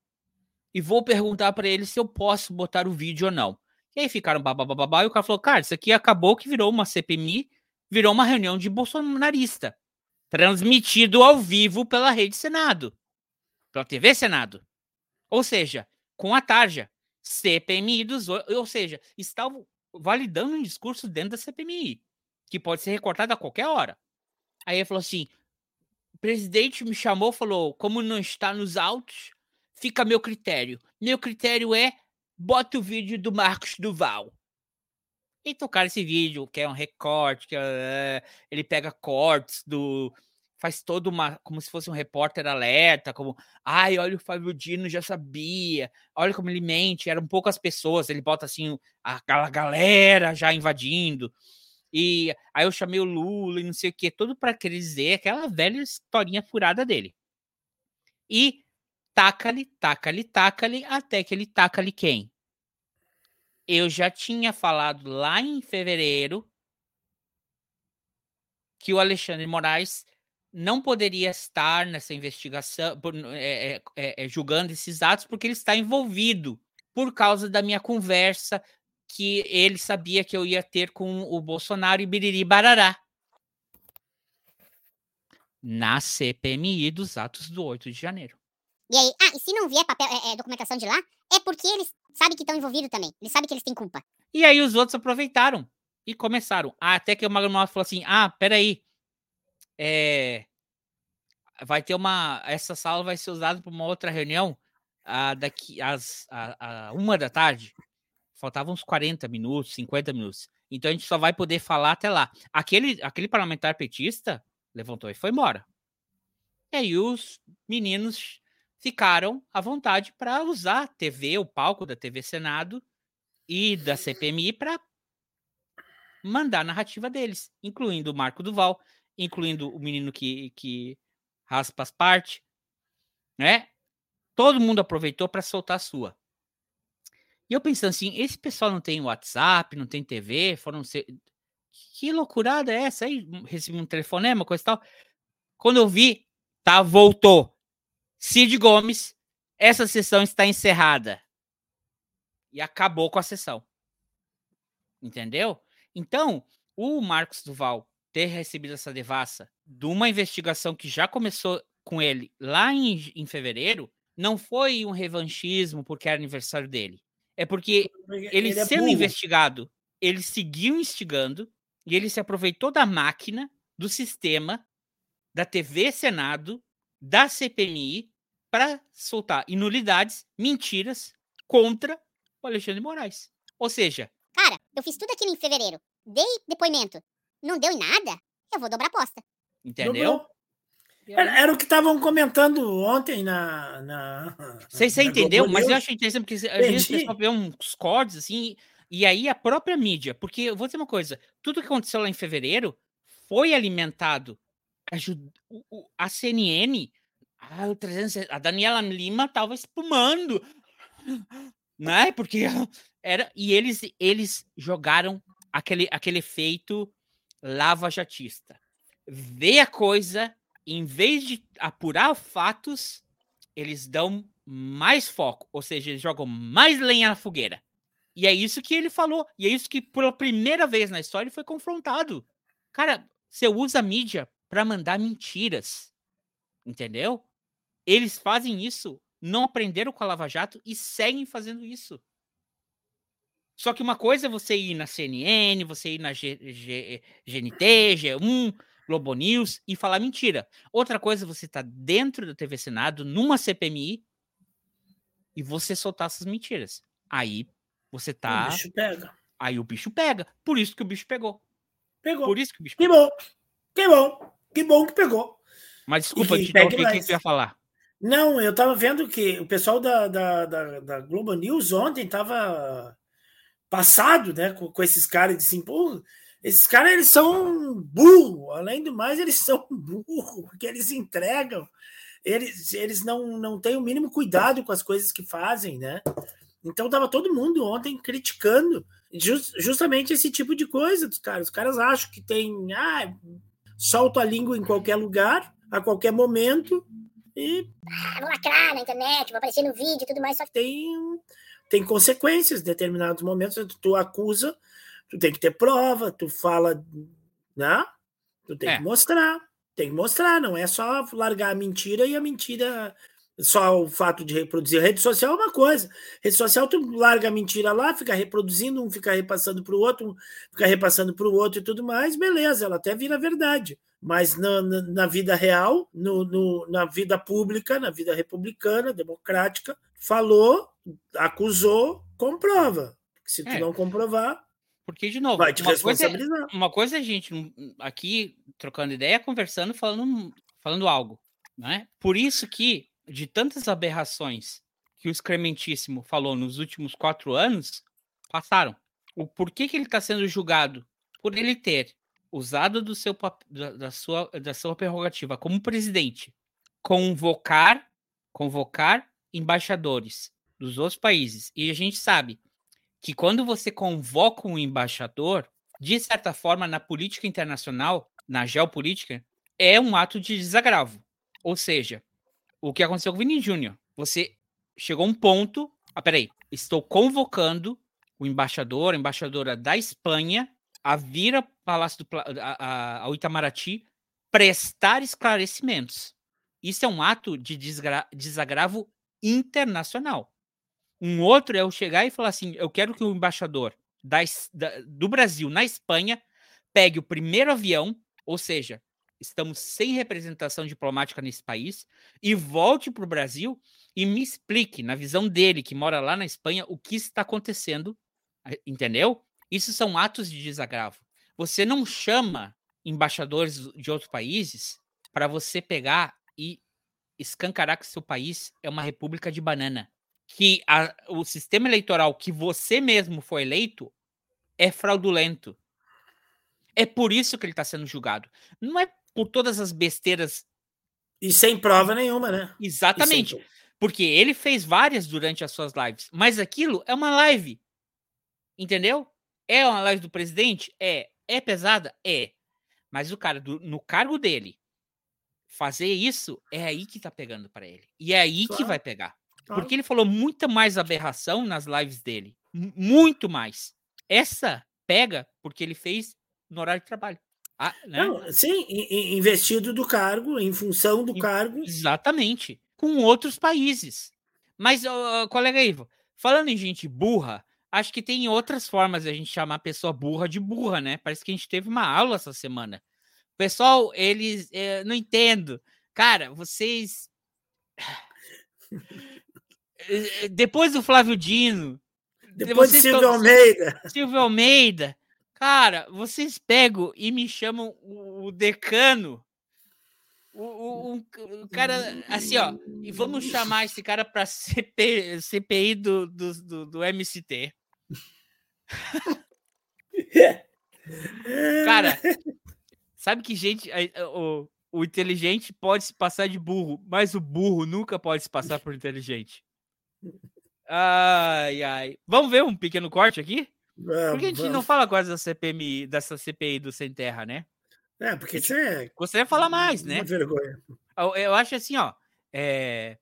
e vou perguntar para ele se eu posso botar o vídeo ou não. E aí ficaram babá, e o cara falou, cara, isso aqui acabou que virou uma CPMI, virou uma reunião de bolsonarista, transmitido ao vivo pela Rede Senado, pela TV Senado. Ou seja, com a tarja, CPMI dos... Ou seja, estavam validando um discurso dentro da CPMI, que pode ser recortado a qualquer hora. Aí ele falou assim, o presidente me chamou, falou, como não está nos autos, fica meu critério. Meu critério é bota o vídeo do Marcos Duval. E tocar esse vídeo, que é um recorte, que é, ele pega cortes do. Faz todo uma. Como se fosse um repórter alerta, como. Ai, olha o Fábio Dino, já sabia. Olha como ele mente. Eram poucas pessoas. Ele bota assim, aquela galera já invadindo. E aí eu chamei o Lula e não sei o que, tudo para querer dizer aquela velha historinha furada dele. E taca-lhe, taca-lhe, taca-lhe, até que ele taca-lhe quem? Eu já tinha falado lá em fevereiro que o Alexandre Moraes não poderia estar nessa investigação, é, é, é, julgando esses atos, porque ele está envolvido por causa da minha conversa que ele sabia que eu ia ter com o Bolsonaro e Biriri Barará. Na CPMI dos atos do 8 de janeiro. E aí, ah, e se não vier papel, é, é, documentação de lá, é porque eles sabem que estão envolvidos também. Eles sabem que eles têm culpa. E aí os outros aproveitaram e começaram. Até que o Magno falou assim: ah, peraí. É, vai ter uma. Essa sala vai ser usada para uma outra reunião ah, daqui às a, a uma da tarde. Faltavam uns 40 minutos, 50 minutos. Então a gente só vai poder falar até lá. Aquele, aquele parlamentar petista levantou e foi embora. E aí os meninos ficaram à vontade para usar a TV, o palco da TV Senado e da CPMI para mandar a narrativa deles, incluindo o Marco Duval, incluindo o menino que, que raspa as partes, né? Todo mundo aproveitou para soltar a sua. E eu pensando assim, esse pessoal não tem WhatsApp, não tem TV, foram ser... Que loucurada é essa aí? Recebi um telefonema, coisa e tal. Quando eu vi, tá, voltou. Cid Gomes, essa sessão está encerrada. E acabou com a sessão. Entendeu? Então, o Marcos Duval ter recebido essa devassa de uma investigação que já começou com ele lá em, em fevereiro, não foi um revanchismo porque era aniversário dele. É porque ele, ele é sendo burro. investigado, ele seguiu instigando e ele se aproveitou da máquina, do sistema, da TV Senado da CPMI para soltar inulidades, mentiras contra o Alexandre Moraes. Ou seja, cara, eu fiz tudo aquilo em fevereiro, dei depoimento, não deu em nada, eu vou dobrar a aposta. Entendeu? Era, era, o que estavam comentando ontem na. na sei, você entendeu? Mas eu achei interessante porque às vezes o pessoal vê uns cortes assim, e aí a própria mídia. Porque eu vou dizer uma coisa: tudo que aconteceu lá em fevereiro foi alimentado a, a CNN, a, a Daniela Lima estava espumando, né? Porque era e eles eles jogaram aquele aquele efeito lava-jatista. Vê a coisa, em vez de apurar fatos, eles dão mais foco, ou seja, eles jogam mais lenha na fogueira. E é isso que ele falou, e é isso que pela primeira vez na história ele foi confrontado. Cara, você usa a mídia para mandar mentiras. Entendeu? Eles fazem isso, não aprenderam com a Lava Jato e seguem fazendo isso. Só que uma coisa é você ir na CNN, você ir na G, G, GNT, G1, Globo News e falar mentira. Outra coisa é você estar tá dentro da TV Senado, numa CPMI, e você soltar essas mentiras. Aí você tá. O bicho pega. Aí o bicho pega. Por isso que o bicho pegou. Pegou. Por isso que o bicho pegou. Que bom. Que bom. Que bom que pegou. Mas desculpa, te o que, você ia falar? Não, eu tava vendo que o pessoal da, da, da, da Globo News ontem tava passado, né, com, com esses caras de assim, pô, esses caras eles são burro, além do mais eles são burro, porque eles entregam eles, eles não, não têm o mínimo cuidado com as coisas que fazem, né? Então estava todo mundo ontem criticando just, justamente esse tipo de coisa dos caras. Os caras acham que tem. Ah, solta a língua em qualquer lugar, a qualquer momento, e. Ah, vou lacrar na internet, vou aparecer no vídeo e tudo mais. Só que tem, tem consequências em determinados momentos. Tu acusa, tu tem que ter prova, tu fala. Né? Tu tem é. que mostrar. Tem que mostrar, não é só largar a mentira e a mentira só o fato de reproduzir. Rede social é uma coisa. Rede social, tu larga a mentira lá, fica reproduzindo, um fica repassando para o outro, um fica repassando para o outro e tudo mais, beleza, ela até vira verdade. Mas na, na, na vida real, no, no, na vida pública, na vida republicana, democrática, falou, acusou, comprova. Se tu é. não comprovar, porque, de novo, vai te uma, coisa, é uma coisa é a gente aqui trocando ideia, conversando, falando, falando algo. Né? Por isso que de tantas aberrações que o excrementíssimo falou nos últimos quatro anos passaram. O porquê que ele está sendo julgado? Por ele ter usado do seu, da, da, sua, da sua prerrogativa como presidente convocar, convocar embaixadores dos outros países. E a gente sabe que quando você convoca um embaixador, de certa forma, na política internacional, na geopolítica, é um ato de desagravo. Ou seja, o que aconteceu com o Vini Júnior. Você chegou a um ponto. Ah, peraí. Estou convocando o embaixador, a embaixadora da Espanha, a vir ao Palácio do a, ao Itamaraty prestar esclarecimentos. Isso é um ato de desagravo internacional. Um outro é eu chegar e falar assim: eu quero que o embaixador da, da, do Brasil na Espanha pegue o primeiro avião, ou seja, estamos sem representação diplomática nesse país, e volte para o Brasil e me explique, na visão dele, que mora lá na Espanha, o que está acontecendo. Entendeu? Isso são atos de desagravo. Você não chama embaixadores de outros países para você pegar e escancarar que seu país é uma república de banana. Que a, o sistema eleitoral que você mesmo foi eleito é fraudulento. É por isso que ele está sendo julgado. Não é por todas as besteiras. E sem prova nenhuma, né? Exatamente. Sem... Porque ele fez várias durante as suas lives. Mas aquilo é uma live. Entendeu? É uma live do presidente? É. É pesada? É. Mas o cara, do, no cargo dele, fazer isso, é aí que tá pegando para ele. E é aí claro. que vai pegar. Claro. Porque ele falou muita mais aberração nas lives dele. Muito mais. Essa pega porque ele fez no horário de trabalho. Ah, né? Não, sim, investido do cargo, em função do cargo. Exatamente. Com outros países. Mas, uh, colega Ivo, falando em gente burra, acho que tem outras formas de a gente chamar a pessoa burra de burra, né? Parece que a gente teve uma aula essa semana. Pessoal, eles. Eh, não entendo. Cara, vocês. Depois do Flávio Dino. Depois do Silvio Almeida. Silvio Almeida. Cara, vocês pegam e me chamam o, decano. O, o, o, cara, assim, ó, e vamos chamar esse cara para CP, CPI do, do, do, do MST. cara, sabe que gente, o, o inteligente pode se passar de burro, mas o burro nunca pode se passar por inteligente. Ai, ai. Vamos ver um pequeno corte aqui? Por que a gente não fala quase da CPMI, dessa CPI do Sem Terra, né? É, porque é. Gostaria de falar mais, né? Uma vergonha. Eu, eu acho assim, ó. É,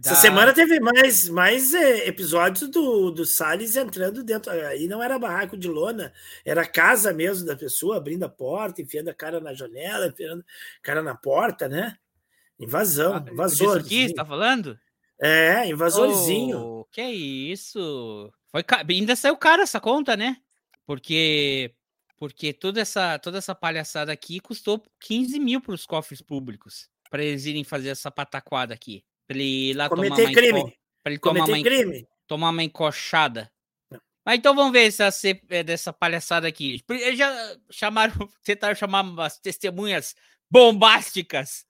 da... Essa semana teve mais, mais é, episódios do, do Salles entrando dentro. Aí não era barraco de lona, era casa mesmo da pessoa, abrindo a porta, enfiando a cara na janela, enfiando a cara na porta, né? Invasão, ah, invasor. Isso aqui, você tá falando? É, invasorzinho. Oh, que isso? Foi, ainda saiu caro essa conta, né? Porque porque toda essa, toda essa palhaçada aqui custou 15 mil para os cofres públicos. Para eles irem fazer essa pataquada aqui. Para ele ir lá Cometer tomar crime. Ele tomar uma, crime. tomar uma encoxada. Mas então vamos ver essa, é, dessa palhaçada aqui. Eles já chamaram, tentaram chamar umas testemunhas bombásticas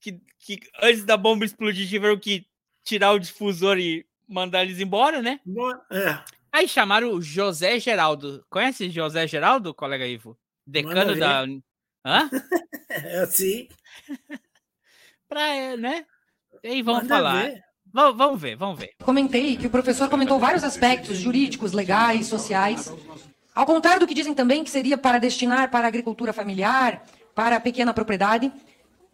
que, que antes da bomba explodir tiveram que tirar o difusor e mandar eles embora, né? É. Aí chamaram o José Geraldo. Conhece José Geraldo, colega Ivo? Decano da. Hã? É assim. pra, né? E aí vamos Manda falar. Ver. Vamos ver, vamos ver. Comentei que o professor comentou vários aspectos jurídicos, legais, sociais. Ao contrário do que dizem também que seria para destinar para a agricultura familiar, para a pequena propriedade,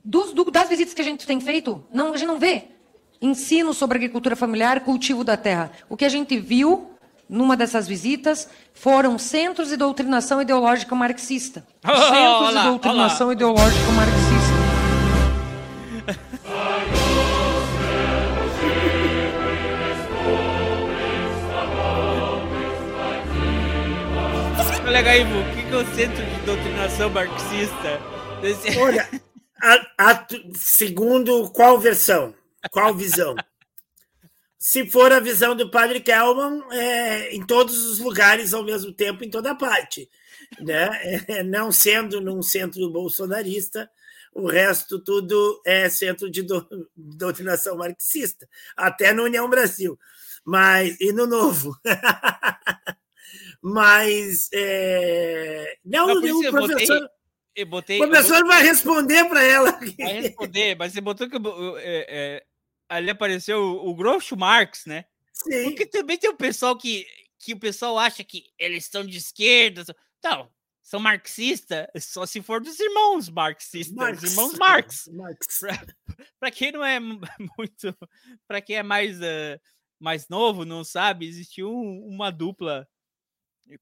dos, do, das visitas que a gente tem feito, não, a gente não vê ensino sobre agricultura familiar, cultivo da terra. O que a gente viu numa dessas visitas foram centros de doutrinação ideológica marxista. Oh, centros olá, de doutrinação olá. ideológica marxista. Olha, Ivo, o que é o centro de doutrinação marxista? Olha, a, a, segundo qual versão? Qual visão? Se for a visão do padre Kelman, é, em todos os lugares ao mesmo tempo, em toda parte. Né? É, não sendo num centro bolsonarista, o resto tudo é centro de do, doutrinação marxista, até no União Brasil. Mas, e no Novo. Mas é... não, não o professor. Botei, eu botei, o professor botei... vai responder para ela. Vai responder, mas você botou que é, é, ali apareceu o, o Groucho Marx, né? Sim. Porque também tem o pessoal que, que o pessoal acha que eles estão de esquerda. Não, são marxistas só se for dos irmãos marxistas, Marx. os irmãos Marx. Marx. Para quem não é muito, para quem é mais uh, mais novo, não sabe, existiu um, uma dupla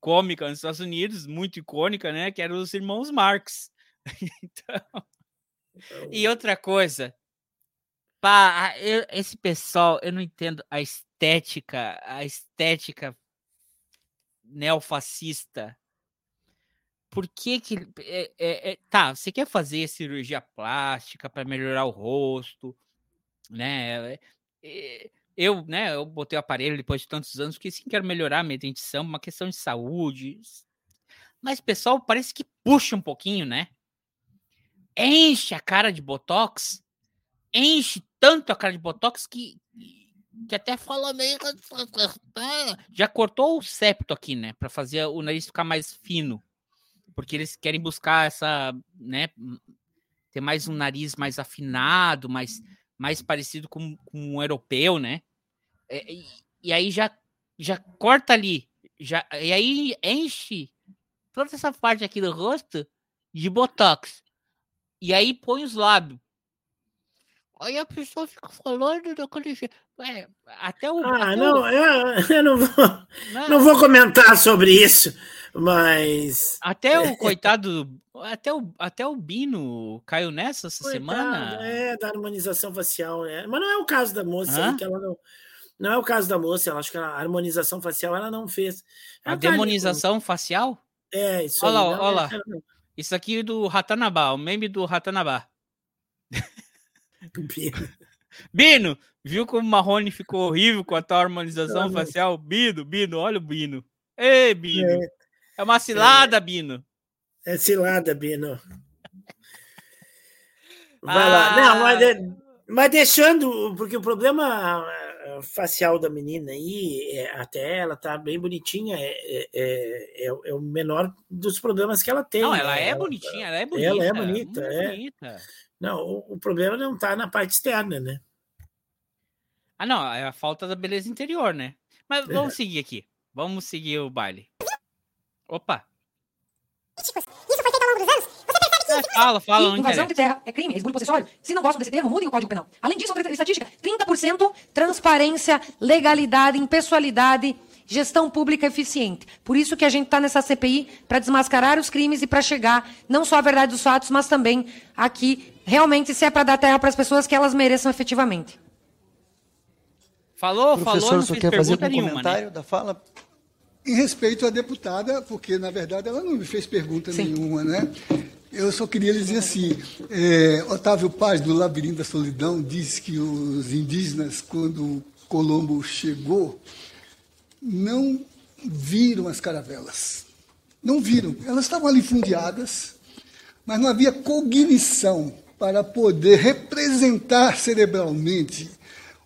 cômica nos Estados Unidos, muito icônica, né? Que eram os irmãos Marx. então... E então outra coisa, pá, eu, esse pessoal, eu não entendo a estética, a estética neofascista. Por que que é, é, é, tá? Você quer fazer cirurgia plástica para melhorar o rosto, né? É, é, eu, né, eu botei o aparelho depois de tantos anos, porque sim quero melhorar a minha dentição, uma questão de saúde. Mas pessoal parece que puxa um pouquinho, né? Enche a cara de botox, enche tanto a cara de botox que, que até fala meio. Já cortou o septo aqui, né? Para fazer o nariz ficar mais fino. Porque eles querem buscar essa, né? Ter mais um nariz mais afinado, mais mais parecido com, com um europeu, né? É, e, e, aí já, já corta ali, já, e aí enche toda essa parte aqui do rosto de botox. E aí põe os lábios. Aí a pessoa fica falando daquele jeito. É, até o. Ah, não, eu, eu, não vou. Não. não vou comentar sobre isso. Mas. Até o coitado. Até o, até o Bino caiu nessa essa coitado, semana. É, da harmonização facial, né? Mas não é o caso da moça aí, que ela não. Não é o caso da moça, ela acho que a harmonização facial ela não fez. Ela a tá demonização ali, facial? É, isso olha aí. Lá, olha lá. Isso aqui é do Ratanabá, o meme do Ratanabá. Bino. Bino, viu como o Marrone ficou horrível com a tua harmonização facial? Bino, Bino, olha o Bino. Ei, Bino. É. É uma cilada, é, Bino. É cilada, Bino. Vai ah. lá. Não, mas, ah. mas, deixando, porque o problema eh, facial da menina aí, é, até ela tá bem bonitinha, é, é, é, é, o menor dos problemas que ela tem. Não, ela né? é bonitinha, ela é bonita. Ela é bonita, é. Bonita. Não, o, o, problema não tá na parte externa, né? Ah, não, é a falta da beleza interior, né? Mas vamos seguir aqui. Vamos seguir o baile. Opa! Isso foi feito ao longo dos anos? Você percebe que... É, fala, fala. E invasão de terra é crime, esbulho possessório. Se não gostam desse termo, mudem o Código Penal. Além disso, outra estatística, 30% transparência, legalidade, impessoalidade, gestão pública eficiente. Por isso que a gente está nessa CPI para desmascarar os crimes e para chegar não só à verdade dos fatos, mas também aqui, realmente, se é para dar terra para as pessoas que elas mereçam efetivamente. Falou, Professor, falou, não só quer fazer um nenhuma, comentário né? da fala? Em respeito à deputada, porque na verdade ela não me fez pergunta Sim. nenhuma, né? Eu só queria lhe dizer assim: é, Otávio Paz, do Labirinto da Solidão, diz que os indígenas, quando Colombo chegou, não viram as caravelas. Não viram. Elas estavam ali fundeadas, mas não havia cognição para poder representar cerebralmente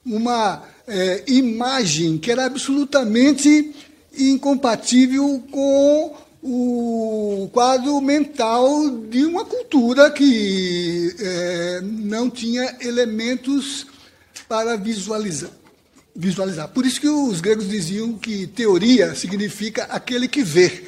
uma é, imagem que era absolutamente incompatível com o quadro mental de uma cultura que é, não tinha elementos para visualizar. Visualizar. Por isso que os gregos diziam que teoria significa aquele que vê.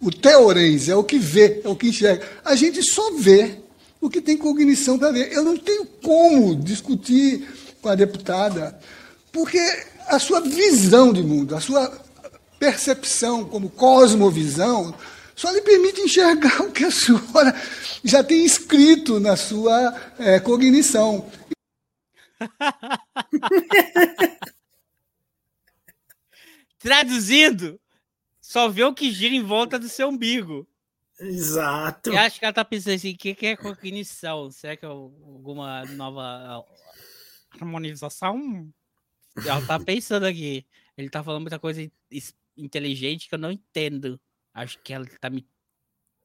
O teorens é o que vê, é o que enxerga. A gente só vê o que tem cognição para ver. Eu não tenho como discutir com a deputada, porque a sua visão de mundo, a sua percepção como cosmovisão, só lhe permite enxergar o que a senhora já tem escrito na sua é, cognição. Traduzindo, só vê o que gira em volta do seu umbigo. Exato. Eu acho que ela tá pensando assim, o que, que é cognição? Será que é alguma nova harmonização? Ela tá pensando aqui. Ele tá falando muita coisa inteligente que eu não entendo. Acho que ela tá me.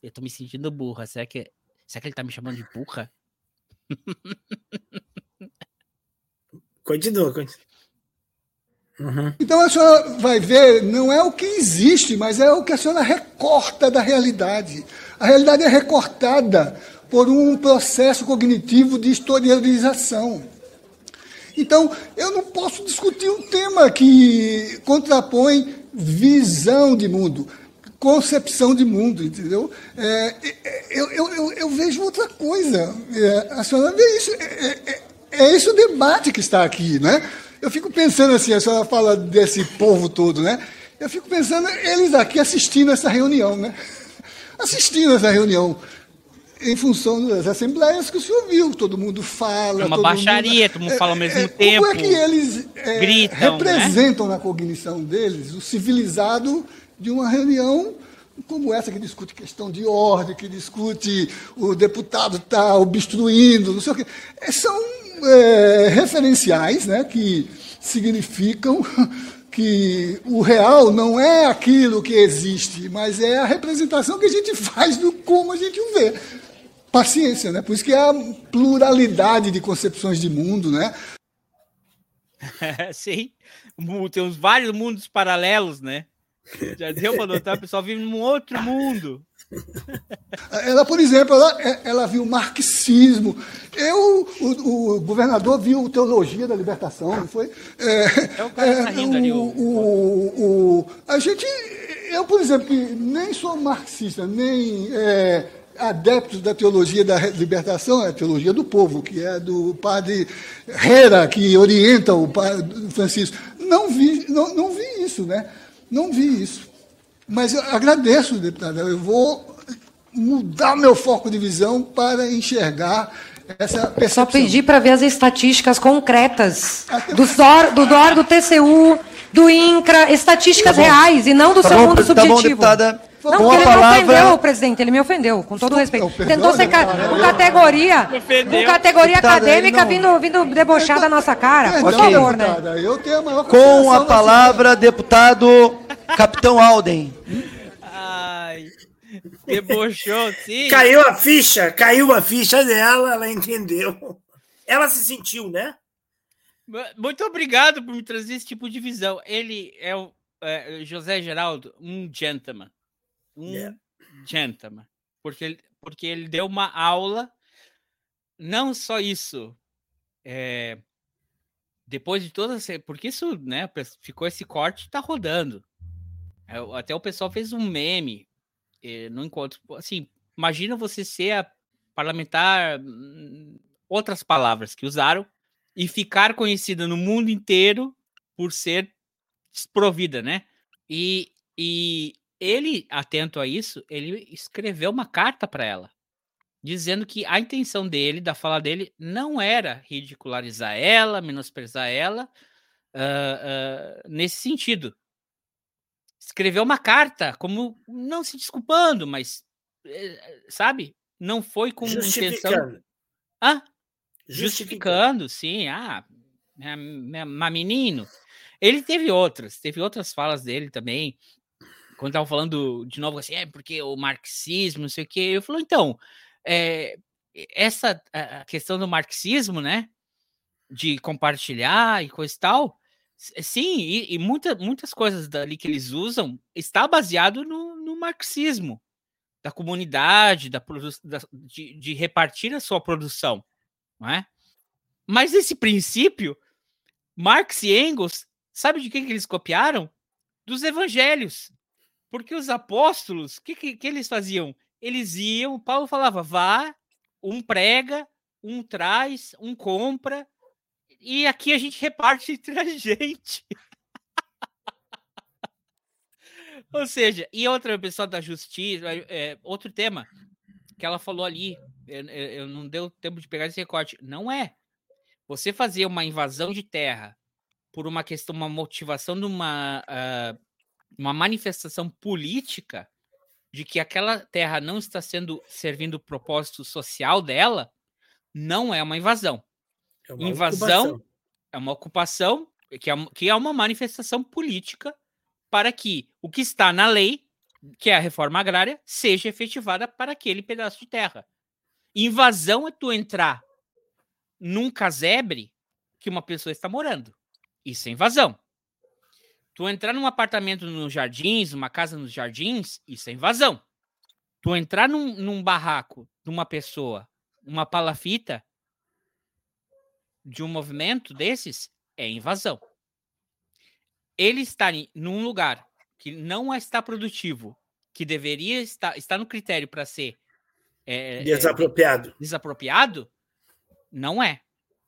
Eu tô me sentindo burra. Será que, será que ele tá me chamando de burra? Continua, continua. Uhum. Então a senhora vai ver, não é o que existe, mas é o que a senhora recorta da realidade. A realidade é recortada por um processo cognitivo de historialização. Então, eu não posso discutir um tema que contrapõe visão de mundo, concepção de mundo, entendeu? É, eu, eu, eu, eu, vejo outra coisa. É, a senhora vê isso. É, é, é, é esse o debate que está aqui, né? Eu fico pensando assim, a senhora fala desse povo todo, né? Eu fico pensando, eles aqui assistindo essa reunião, né? Assistindo essa reunião. Em função das assembleias que o senhor viu, todo mundo fala. É uma baixaria, mundo, todo mundo é, fala ao mesmo é, tempo. Como é que eles é, gritam, representam né? na cognição deles o civilizado de uma reunião como essa que discute questão de ordem, que discute o deputado está obstruindo, não sei o quê. É, são é, referenciais né, que significam que o real não é aquilo que existe, mas é a representação que a gente faz do como a gente o vê. Paciência, né? Por isso que há pluralidade de concepções de mundo, né? Sim, tem uns vários mundos paralelos, né? Já deu para notar, o pessoal vive num outro mundo. Ela, por exemplo, ela, ela viu marxismo. Eu, o, o governador viu teologia da libertação, não foi? É, é o cara é, tá rindo ali. O, o, o, a gente, eu, por exemplo, que nem sou marxista, nem é, adeptos da teologia da libertação, é a teologia do povo, que é do padre Hera, que orienta o padre Francisco. Não vi, não, não vi isso, né? Não vi isso. Mas eu agradeço, deputada. Eu vou mudar meu foco de visão para enxergar essa percepção. Só pedir para ver as estatísticas concretas do DOR, do DOR, do TCU, do INCRA, estatísticas tá reais e não do tá seu bom, mundo subjetivo. Tá bom, deputada. Não, porque ele palavra... me ofendeu, presidente, ele me ofendeu, com todo respeito. Tentou ser ca... com categoria, com categoria deputada, acadêmica não... vindo, vindo debochar da nossa cara. Por okay. favor, né? Eu tenho a maior com a palavra, deputado Capitão Alden. Ai, debochou, sim. Caiu a ficha, caiu a ficha dela, ela entendeu. Ela se sentiu, né? Muito obrigado por me trazer esse tipo de visão. Ele é o é, José Geraldo, um gentleman um yeah. gentleman, porque ele, porque ele deu uma aula, não só isso, é, depois de todas, porque isso, né, ficou esse corte, tá rodando. É, até o pessoal fez um meme é, no encontro, assim, imagina você ser a parlamentar, hum, outras palavras que usaram, e ficar conhecida no mundo inteiro por ser desprovida, né? E, e ele, atento a isso, ele escreveu uma carta para ela, dizendo que a intenção dele, da fala dele, não era ridicularizar ela, menosprezar ela, uh, uh, nesse sentido. Escreveu uma carta, como não se desculpando, mas, eh, sabe? Não foi com intenção. Ah, justificando, sim. Ah, mas menino. Ele teve outras, teve outras falas dele também, quando estavam falando de novo assim, é porque o marxismo, não sei o quê, eu falo, então, é, essa a questão do marxismo, né, de compartilhar e coisa e tal, sim, e, e muita, muitas coisas dali que eles usam está baseado no, no marxismo, da comunidade, da, da de, de, repartir a sua produção, não é? Mas esse princípio, Marx e Engels, sabe de quem que eles copiaram? Dos evangelhos. Porque os apóstolos, o que, que, que eles faziam? Eles iam, Paulo falava, vá, um prega, um traz, um compra, e aqui a gente reparte entre a gente. Ou seja, e outra pessoa da justiça, é, outro tema que ela falou ali, eu, eu, não deu tempo de pegar esse recorte. Não é. Você fazer uma invasão de terra por uma questão, uma motivação de uma, uh, uma manifestação política de que aquela terra não está sendo servindo o propósito social dela, não é uma invasão. É uma invasão ocupação. é uma ocupação que é, que é uma manifestação política para que o que está na lei, que é a reforma agrária, seja efetivada para aquele pedaço de terra. Invasão é tu entrar num casebre que uma pessoa está morando. Isso é invasão. Tu entrar num apartamento nos jardins, uma casa nos jardins, isso é invasão. Tu entrar num, num barraco de uma pessoa, uma palafita de um movimento desses, é invasão ele está num lugar que não está produtivo, que deveria estar, no critério para ser é, desapropriado. É, desapropriado, não é.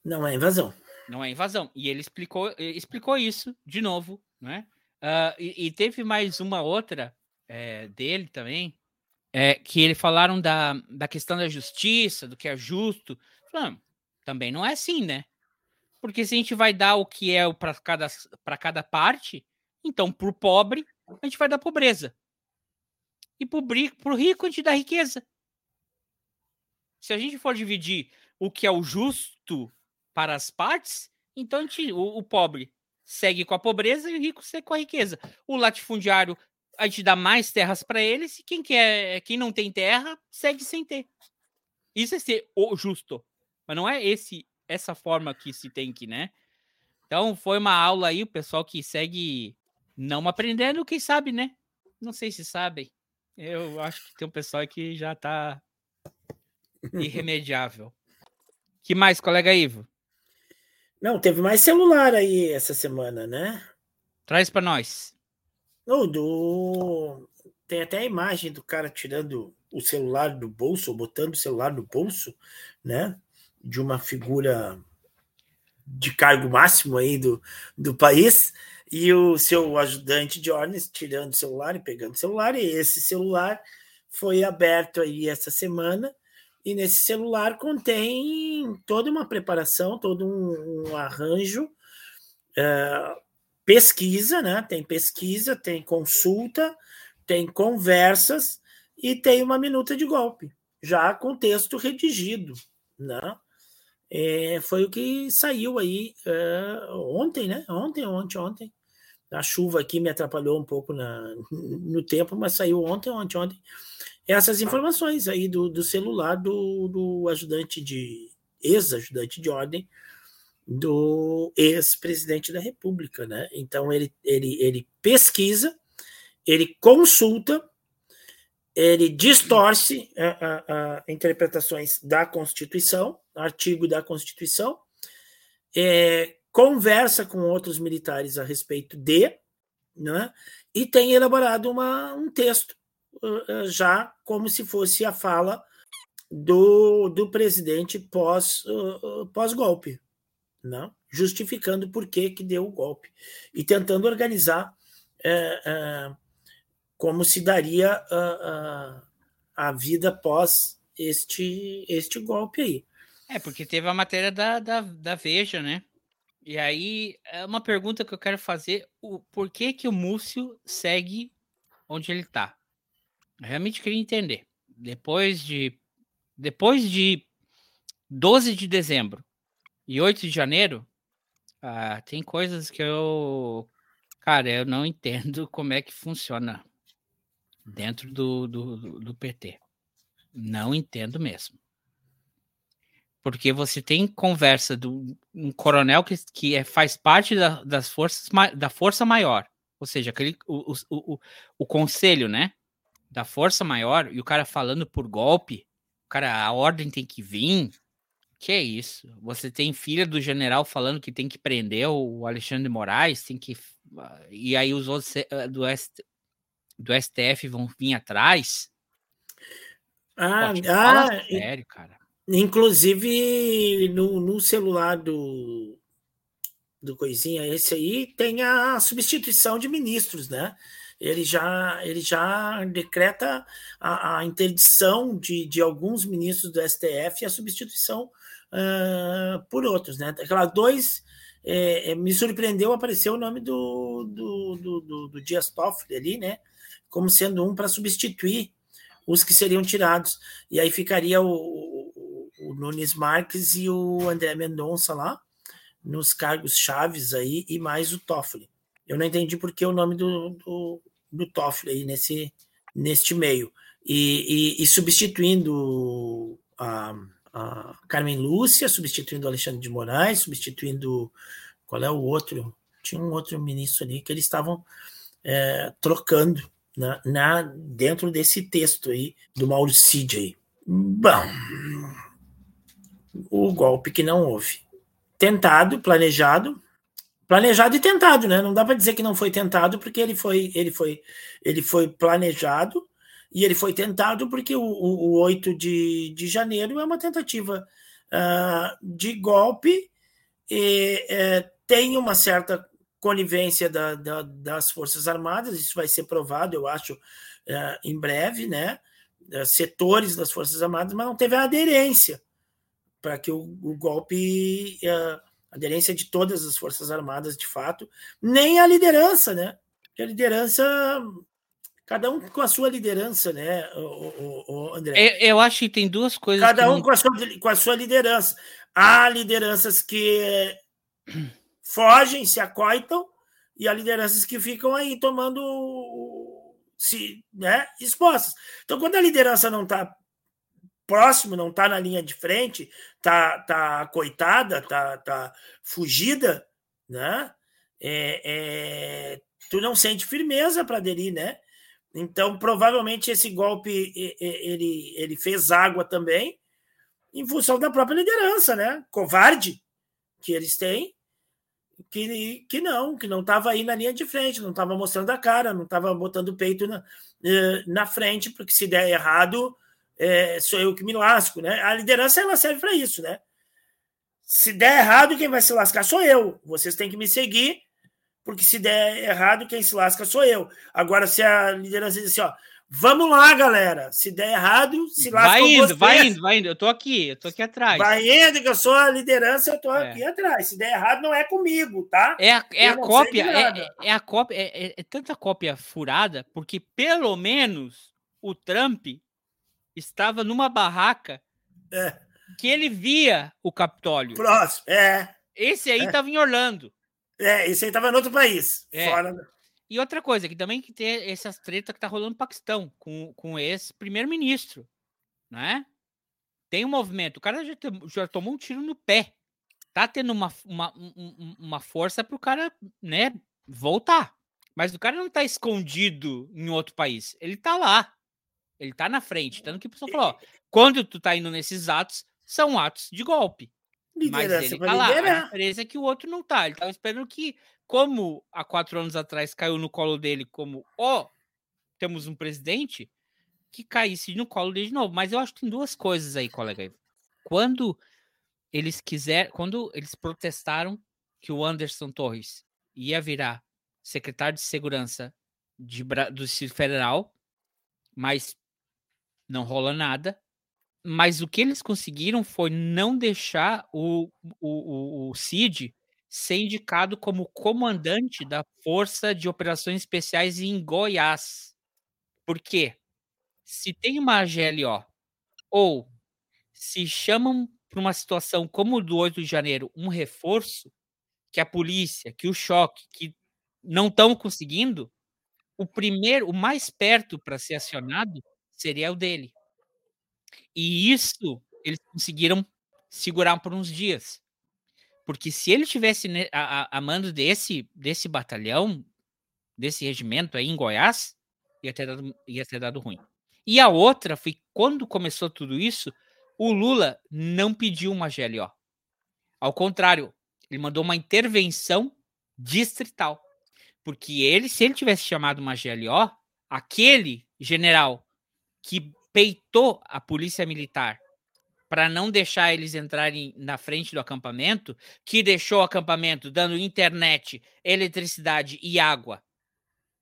Não é invasão. Não é invasão. E ele explicou, explicou isso de novo, né? Uh, e, e, teve mais uma outra é, dele também, é, que ele falaram da, da questão da justiça, do que é justo. Falando, também não é assim, né? Porque se a gente vai dar o que é para cada, cada parte, então para o pobre, a gente vai dar pobreza. E para o rico, a gente dá riqueza. Se a gente for dividir o que é o justo para as partes, então gente, o, o, pobre segue com a pobreza e o rico segue com a riqueza. O latifundiário, a gente dá mais terras para eles e quem, quer, quem não tem terra segue sem ter. Isso é ser o justo. Mas não é esse essa forma que se tem que, né? Então foi uma aula aí, o pessoal que segue não aprendendo, quem sabe, né? Não sei se sabem. Eu acho que tem um pessoal que já tá irremediável. que mais, colega Ivo? Não, teve mais celular aí essa semana, né? Traz para nós. Oh, do... Tem até a imagem do cara tirando o celular do bolso, ou botando o celular no bolso, né? de uma figura de cargo máximo aí do, do país e o seu ajudante de ordens tirando o celular e pegando o celular e esse celular foi aberto aí essa semana e nesse celular contém toda uma preparação, todo um, um arranjo, é, pesquisa, né? Tem pesquisa, tem consulta, tem conversas e tem uma minuta de golpe, já com texto redigido, né? é, foi o que saiu aí é, ontem, né? Ontem, ontem, ontem. A chuva aqui me atrapalhou um pouco na, no tempo, mas saiu ontem, ontem, ontem. Essas informações aí do, do celular do, do ajudante de ex-ajudante de ordem do ex-presidente da República, né? Então ele, ele, ele pesquisa, ele consulta, ele distorce a, a, a interpretações da Constituição artigo da Constituição, é, conversa com outros militares a respeito de, né, e tem elaborado uma, um texto já como se fosse a fala do, do presidente pós, uh, pós-golpe, né, justificando por que, que deu o golpe e tentando organizar uh, como se daria a vida pós este, este golpe aí. É, porque teve a matéria da, da, da Veja, né? E aí, é uma pergunta que eu quero fazer: o, por que, que o Múcio segue onde ele tá? Realmente queria entender. Depois de. Depois de 12 de dezembro e 8 de janeiro, ah, tem coisas que eu. Cara, eu não entendo como é que funciona dentro do, do, do, PT. Não entendo mesmo. Porque você tem conversa do um coronel que, que é, faz parte da, das forças da força maior, ou seja, aquele o, o, o, o conselho, né? Da força maior, e o cara falando por golpe, o cara, a ordem tem que vir. Que é isso? Você tem filha do general falando que tem que prender o Alexandre de Moraes, tem que. E aí os outros eh, do, ST... do STF vão vir atrás. Ah, Pô, ah sério, cara. Inclusive no, no celular do, do Coisinha, esse aí tem a substituição de ministros, né? Ele já, ele já decreta a, a interdição de, de alguns ministros do STF e a substituição uh, por outros, né? Aquelas dois é, me surpreendeu aparecer o nome do, do, do, do, do Dias Toffoli ali, né? Como sendo um para substituir os que seriam tirados. E aí ficaria o, o, o Nunes Marques e o André Mendonça lá, nos cargos chaves aí, e mais o Toffoli. Eu não entendi por que o nome do, do, do Toffoli aí nesse, neste meio. E, e, e substituindo a a Carmen Lúcia, substituindo o Alexandre de Moraes, substituindo. Qual é o outro? Tinha um outro ministro ali que eles estavam é, trocando na, na, dentro desse texto aí do Mauro Cid aí. Bom, o golpe que não houve. Tentado, planejado, planejado e tentado, né? Não dá para dizer que não foi tentado porque ele foi, ele foi, ele foi planejado e ele foi tentado porque o, o, o 8 de, de janeiro é uma tentativa uh, de golpe e é, tem uma certa conivência da, da, das Forças Armadas, isso vai ser provado, eu acho, uh, em breve, né? Uh, setores das Forças Armadas, mas não teve a aderência para que o, o golpe, uh, aderência de todas as Forças Armadas, de fato, nem a liderança, né? a liderança Cada um com a sua liderança, né, o, o, o André? Eu, eu, acho que tem duas coisas. Cada um não... com, a sua, com a sua liderança. Há lideranças que fogem, se acoitam, e há lideranças que ficam aí tomando se, né, expostas. Então, quando a liderança não está próximo, não está na linha de frente, está tá coitada, está tá fugida, né? É, é, tu não sente firmeza para aderir, né? Então, provavelmente esse golpe ele, ele fez água também em função da própria liderança, né? Covarde que eles têm, que, que não, que não estava aí na linha de frente, não estava mostrando a cara, não estava botando o peito na, eh, na frente, porque se der errado, é, sou eu que me lasco, né? A liderança ela serve para isso, né? Se der errado, quem vai se lascar sou eu. Vocês têm que me seguir porque se der errado, quem se lasca sou eu. Agora, se a liderança diz assim, ó, vamos lá, galera, se der errado, se lasca Vai indo, vai indo, vai indo, eu tô aqui, eu tô aqui atrás. Vai indo, que eu sou a liderança, eu tô é. aqui atrás. Se der errado, não é comigo, tá? É a, é a cópia, é, é, a cópia, é, é, é tanta cópia furada, porque pelo menos o Trump estava numa barraca é. que ele via o Capitólio. Próximo, é. Esse aí estava é. em Orlando. É, esse aí tava em outro país. É. Fora... E outra coisa, que também que tem essas tretas que tá rolando no Paquistão com, com esse primeiro-ministro, né? Tem um movimento, o cara já, já tomou um tiro no pé. Tá tendo uma, uma, uma força pro cara, né, voltar. Mas o cara não tá escondido em outro país. Ele tá lá. Ele tá na frente. Tanto que o pessoal falou, ó, quando tu tá indo nesses atos, são atos de golpe. Mas ele tá lá. A diferença é que o outro não tá. Ele tava esperando que, como há quatro anos atrás caiu no colo dele como, ó, oh, temos um presidente, que caísse no colo dele de novo. Mas eu acho que tem duas coisas aí, colega. Quando eles quiser, quando eles protestaram que o Anderson Torres ia virar secretário de segurança de, do Distrito Federal, mas não rola nada mas o que eles conseguiram foi não deixar o, o, o, Cid ser indicado como comandante da Força de Operações Especiais em Goiás. Por quê? Se tem uma GLO ou se chamam para uma situação como o do 8 de janeiro um reforço, que a polícia, que o choque, que não estão conseguindo, o primeiro, o mais perto para ser acionado seria o dele. E isso eles conseguiram segurar por uns dias. Porque se ele tivesse a, a, a mando desse, desse batalhão, desse regimento aí em Goiás, ia ter, dado, ia ter dado ruim. E a outra foi quando começou tudo isso, O Lula não pediu uma GLO. Ao contrário, ele mandou uma intervenção distrital. Porque ele, se ele tivesse chamado uma GLO, aquele general que peitou a polícia militar para não deixar eles entrarem na frente do acampamento, que deixou o acampamento dando internet, eletricidade e água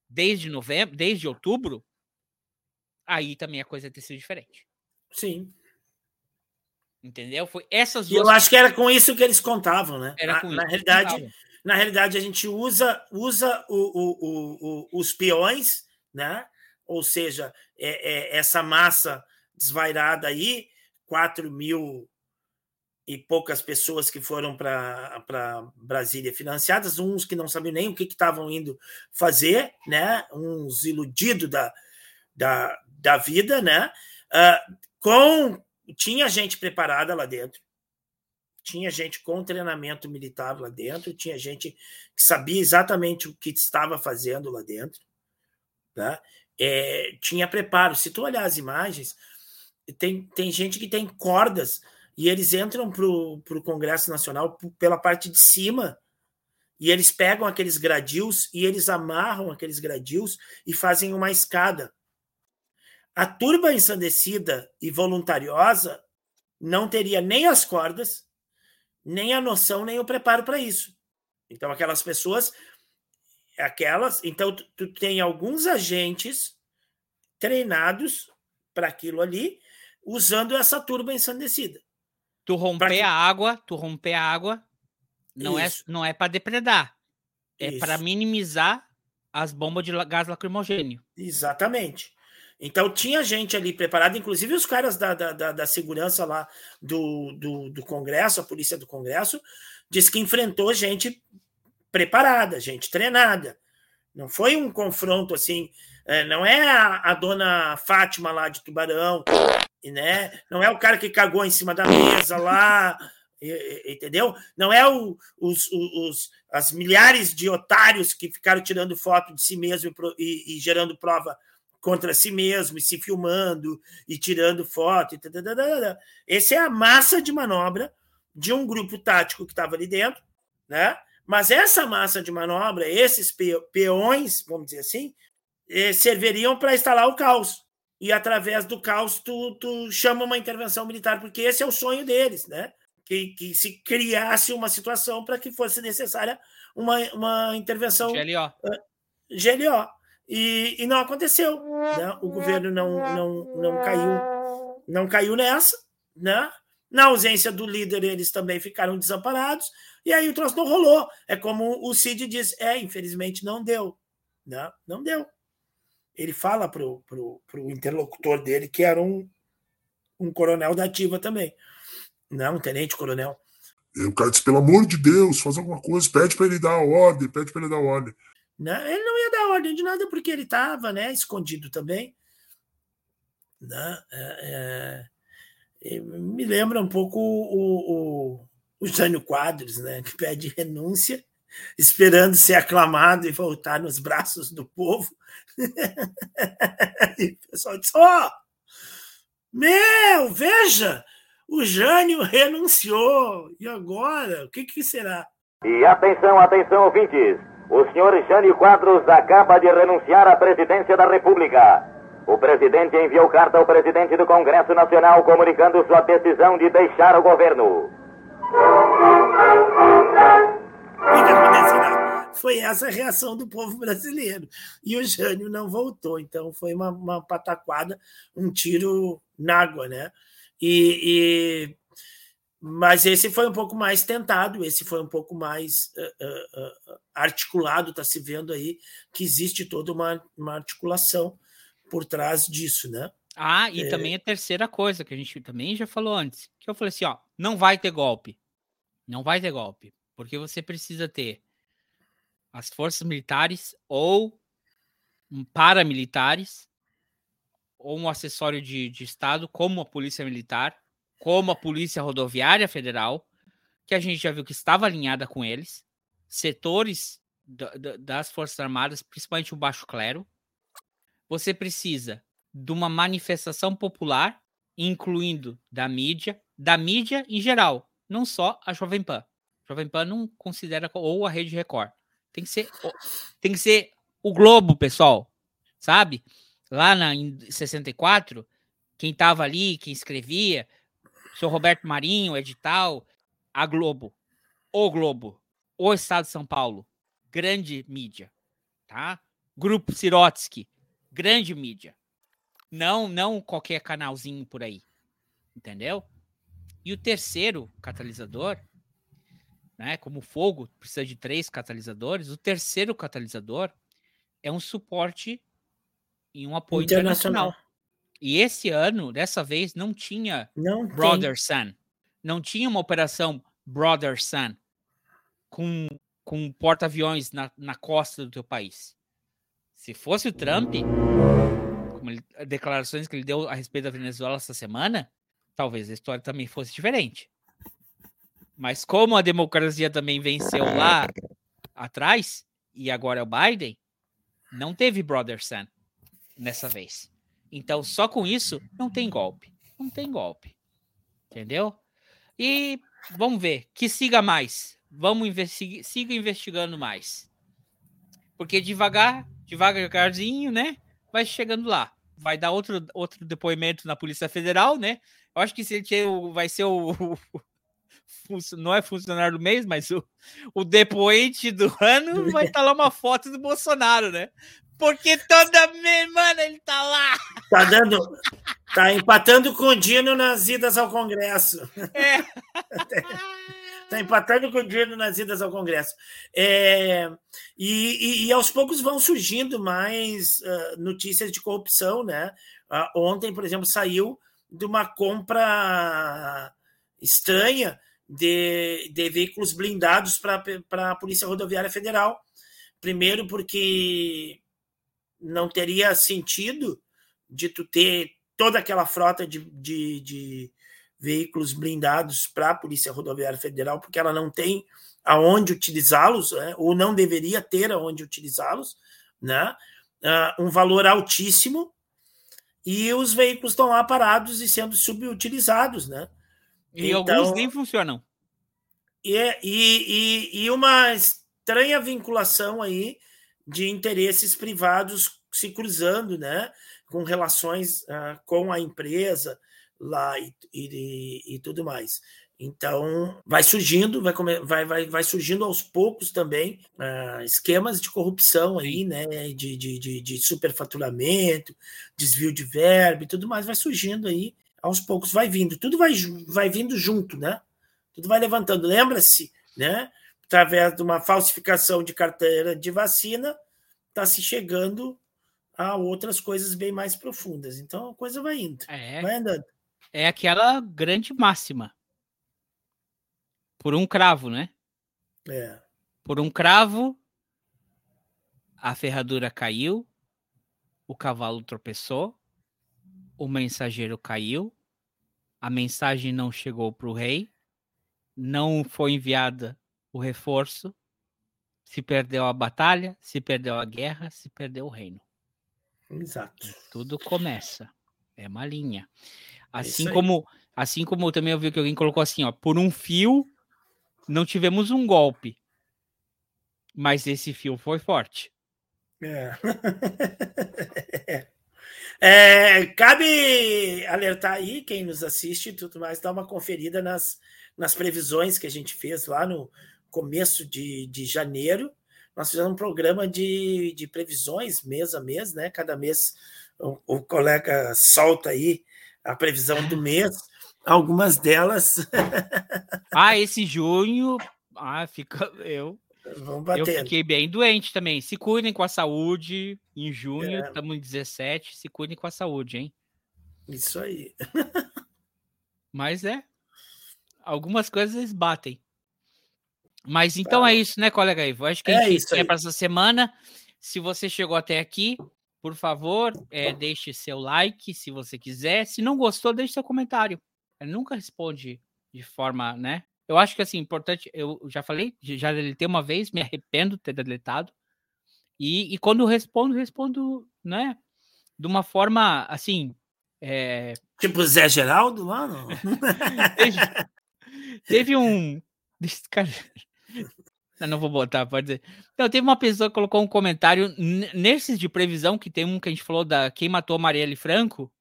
desde novembro, desde outubro, aí também a coisa ter sido diferente. Sim. Entendeu? Foi essas duas. Eu acho que era com isso que eles contavam, né? Era com na, na realidade, na realidade a gente usa usa o, o, o, os peões, né? Ou seja, é, é, essa massa desvairada aí, 4 mil e poucas pessoas que foram para Brasília financiadas, uns que não sabiam nem o que estavam indo fazer, né? uns iludidos da, da, da vida, né? Uh, com tinha gente preparada lá dentro, tinha gente com treinamento militar lá dentro, tinha gente que sabia exatamente o que estava fazendo lá dentro, tá? É, tinha preparo. Se tu olhar as imagens, tem, tem gente que tem cordas e eles entram para o Congresso Nacional pela parte de cima e eles pegam aqueles gradios e eles amarram aqueles gradios e fazem uma escada. A turba ensandecida e voluntariosa não teria nem as cordas, nem a noção, nem o preparo para isso. Então, aquelas pessoas, aquelas. Então, tu, tu tem alguns agentes treinados para aquilo ali, usando essa turba ensandecida. Tu romper que... a água, tu romper a água, não Isso. é não é para depredar, é para minimizar as bombas de gás lacrimogênio. Exatamente. Então tinha gente ali preparada, inclusive os caras da, da, da, segurança lá do, do, do, Congresso, a polícia do Congresso, diz que enfrentou gente preparada, gente treinada. Não foi um confronto assim, é, não é a, a, dona Fátima lá de Tubarão, né? não é o cara que cagou em cima da mesa lá, entendeu? Não é o, os, os, as milhares de otários que ficaram tirando foto de si mesmo e, e, gerando prova contra si mesmo, e se filmando e tirando foto. E Essa é a massa de manobra de um grupo tático que estava ali dentro, né? Mas essa massa de manobra, esses peões, vamos dizer assim, eh, serviriam para instalar o caos. E através do caos, tu, tu chama uma intervenção militar, porque esse é o sonho deles, né? Que, que se criasse uma situação para que fosse necessária uma, uma intervenção GLO. Uh, GLO. E, e não aconteceu. Né? O governo não, não, não caiu não caiu nessa. Né? Na ausência do líder, eles também ficaram desamparados. E aí o troço não rolou. É como o Cid diz: é, infelizmente não deu. Né? Não deu. Ele fala para o interlocutor dele, que era um, um coronel da ativa também. Não, um tenente-coronel. o cara disse: pelo amor de Deus, faz alguma coisa, pede para ele dar a ordem, pede para ele dar a ordem. Né? Ele não ia dar ordem de nada porque ele estava né, escondido também. Né? É, é, me lembra um pouco o, o, o Jânio Quadros, né, que pede renúncia, esperando ser aclamado e voltar nos braços do povo. e o pessoal disse: Ó, oh, meu, veja, o Jânio renunciou. E agora? O que, que será? E atenção, atenção, ouvintes. O senhor Jânio Quadros acaba de renunciar à presidência da República. O presidente enviou carta ao presidente do Congresso Nacional comunicando sua decisão de deixar o governo. Foi essa a reação do povo brasileiro. E o Jânio não voltou. Então foi uma, uma pataquada, um tiro na água, né? E, e mas esse foi um pouco mais tentado, esse foi um pouco mais uh, uh, articulado, está se vendo aí que existe toda uma, uma articulação por trás disso, né? Ah, e é... também a terceira coisa que a gente também já falou antes, que eu falei assim, ó, não vai ter golpe, não vai ter golpe, porque você precisa ter as forças militares ou paramilitares ou um acessório de, de Estado, como a polícia militar, como a Polícia Rodoviária Federal, que a gente já viu que estava alinhada com eles, setores das Forças Armadas, principalmente o baixo clero. Você precisa de uma manifestação popular incluindo da mídia, da mídia em geral, não só a Jovem Pan. A Jovem Pan não considera ou a Rede Record. Tem que ser tem que ser o Globo, pessoal. Sabe? Lá na em 64, quem tava ali, quem escrevia, seu Roberto Marinho, edital, a Globo, o Globo, o Estado de São Paulo, grande mídia, tá? Grupo Sirotsky, grande mídia. Não, não qualquer canalzinho por aí. Entendeu? E o terceiro catalisador, né, como o fogo precisa de três catalisadores, o terceiro catalisador é um suporte e um apoio internacional. internacional. E esse ano, dessa vez, não tinha não Brother tem. Sun. Não tinha uma operação Brother Sun com, com porta-aviões na, na costa do teu país. Se fosse o Trump, como ele, declarações que ele deu a respeito da Venezuela essa semana, talvez a história também fosse diferente. Mas como a democracia também venceu lá atrás, e agora é o Biden, não teve Brother Sun nessa vez. Então, só com isso, não tem golpe. Não tem golpe. Entendeu? E vamos ver. Que siga mais. Vamos investigar, siga investigando mais. Porque devagar, devagarzinho, né? Vai chegando lá. Vai dar outro, outro depoimento na Polícia Federal, né? Eu acho que se ele vai ser o, o, não é funcionário do mês, mas o, o depoente do ano vai estar lá uma foto do Bolsonaro, né? Porque toda semana ele tá lá. Tá dando. Tá empatando com o Dino nas idas ao Congresso. É. tá empatando com o Dino nas idas ao Congresso. É, e, e, e, aos poucos vão surgindo mais uh, notícias de corrupção, né? Uh, ontem, por exemplo, saiu de uma compra estranha de, de veículos blindados para a Polícia Rodoviária Federal. Primeiro, porque não teria sentido de tu ter toda aquela frota de, de, de veículos blindados para a Polícia Rodoviária Federal, porque ela não tem aonde utilizá-los, né? ou não deveria ter aonde utilizá-los, né? Uh, um valor altíssimo, e os veículos estão lá parados e sendo subutilizados, né? E então, alguns nem funcionam. E, e, e, e uma estranha vinculação aí de interesses privados se cruzando, né, com relações uh, com a empresa lá e, e, e, tudo mais. Então, vai surgindo, vai, vai, vai, vai surgindo aos poucos também uh, esquemas de corrupção aí, né? De, de, de, de, superfaturamento, desvio de verba e tudo mais, vai surgindo aí, aos poucos vai vindo. Tudo vai, vai vindo junto, né? Tudo vai levantando. Lembra-se, né? através de uma falsificação de carteira de vacina, está se chegando a outras coisas bem mais profundas. Então a coisa vai indo, é, vai andando. É aquela grande máxima. Por um cravo, né? É. Por um cravo, a ferradura caiu, o cavalo tropeçou, o mensageiro caiu, a mensagem não chegou para o rei, não foi enviada o reforço, se perdeu a batalha, se perdeu a guerra, se perdeu o reino. Exato. Tudo começa. É uma linha. É assim é como, assim como também eu vi que alguém colocou assim, ó, por um fio não tivemos um golpe, mas esse fio foi forte. É. é. cabe alertar aí quem nos assiste e tudo mais, dar uma conferida nas, nas previsões que a gente fez lá no, começo de, de janeiro, nós fizemos um programa de, de previsões mês a mês, né? Cada mês o, o colega solta aí a previsão do mês, algumas delas. ah, esse junho, ah, fica eu. Eu fiquei bem doente também. Se cuidem com a saúde. Em junho, estamos é. em 17. Se cuidem com a saúde, hein? Isso aí. Mas é. Algumas coisas batem. Mas então é isso, né, colega Ivo? Acho que é a gente é para essa semana. Se você chegou até aqui, por favor, é, deixe seu like se você quiser. Se não gostou, deixe seu comentário. Ele nunca responde de forma, né? Eu acho que assim, importante, eu já falei, já deletei uma vez, me arrependo de ter deletado. E, e quando eu respondo, respondo, né? De uma forma assim, É... Tipo Zé Geraldo lá, não? teve, teve um. Cara, eu não vou botar, pode dizer. Não, teve uma pessoa que colocou um comentário nesses de previsão, que tem um que a gente falou da quem matou Marielle Franco,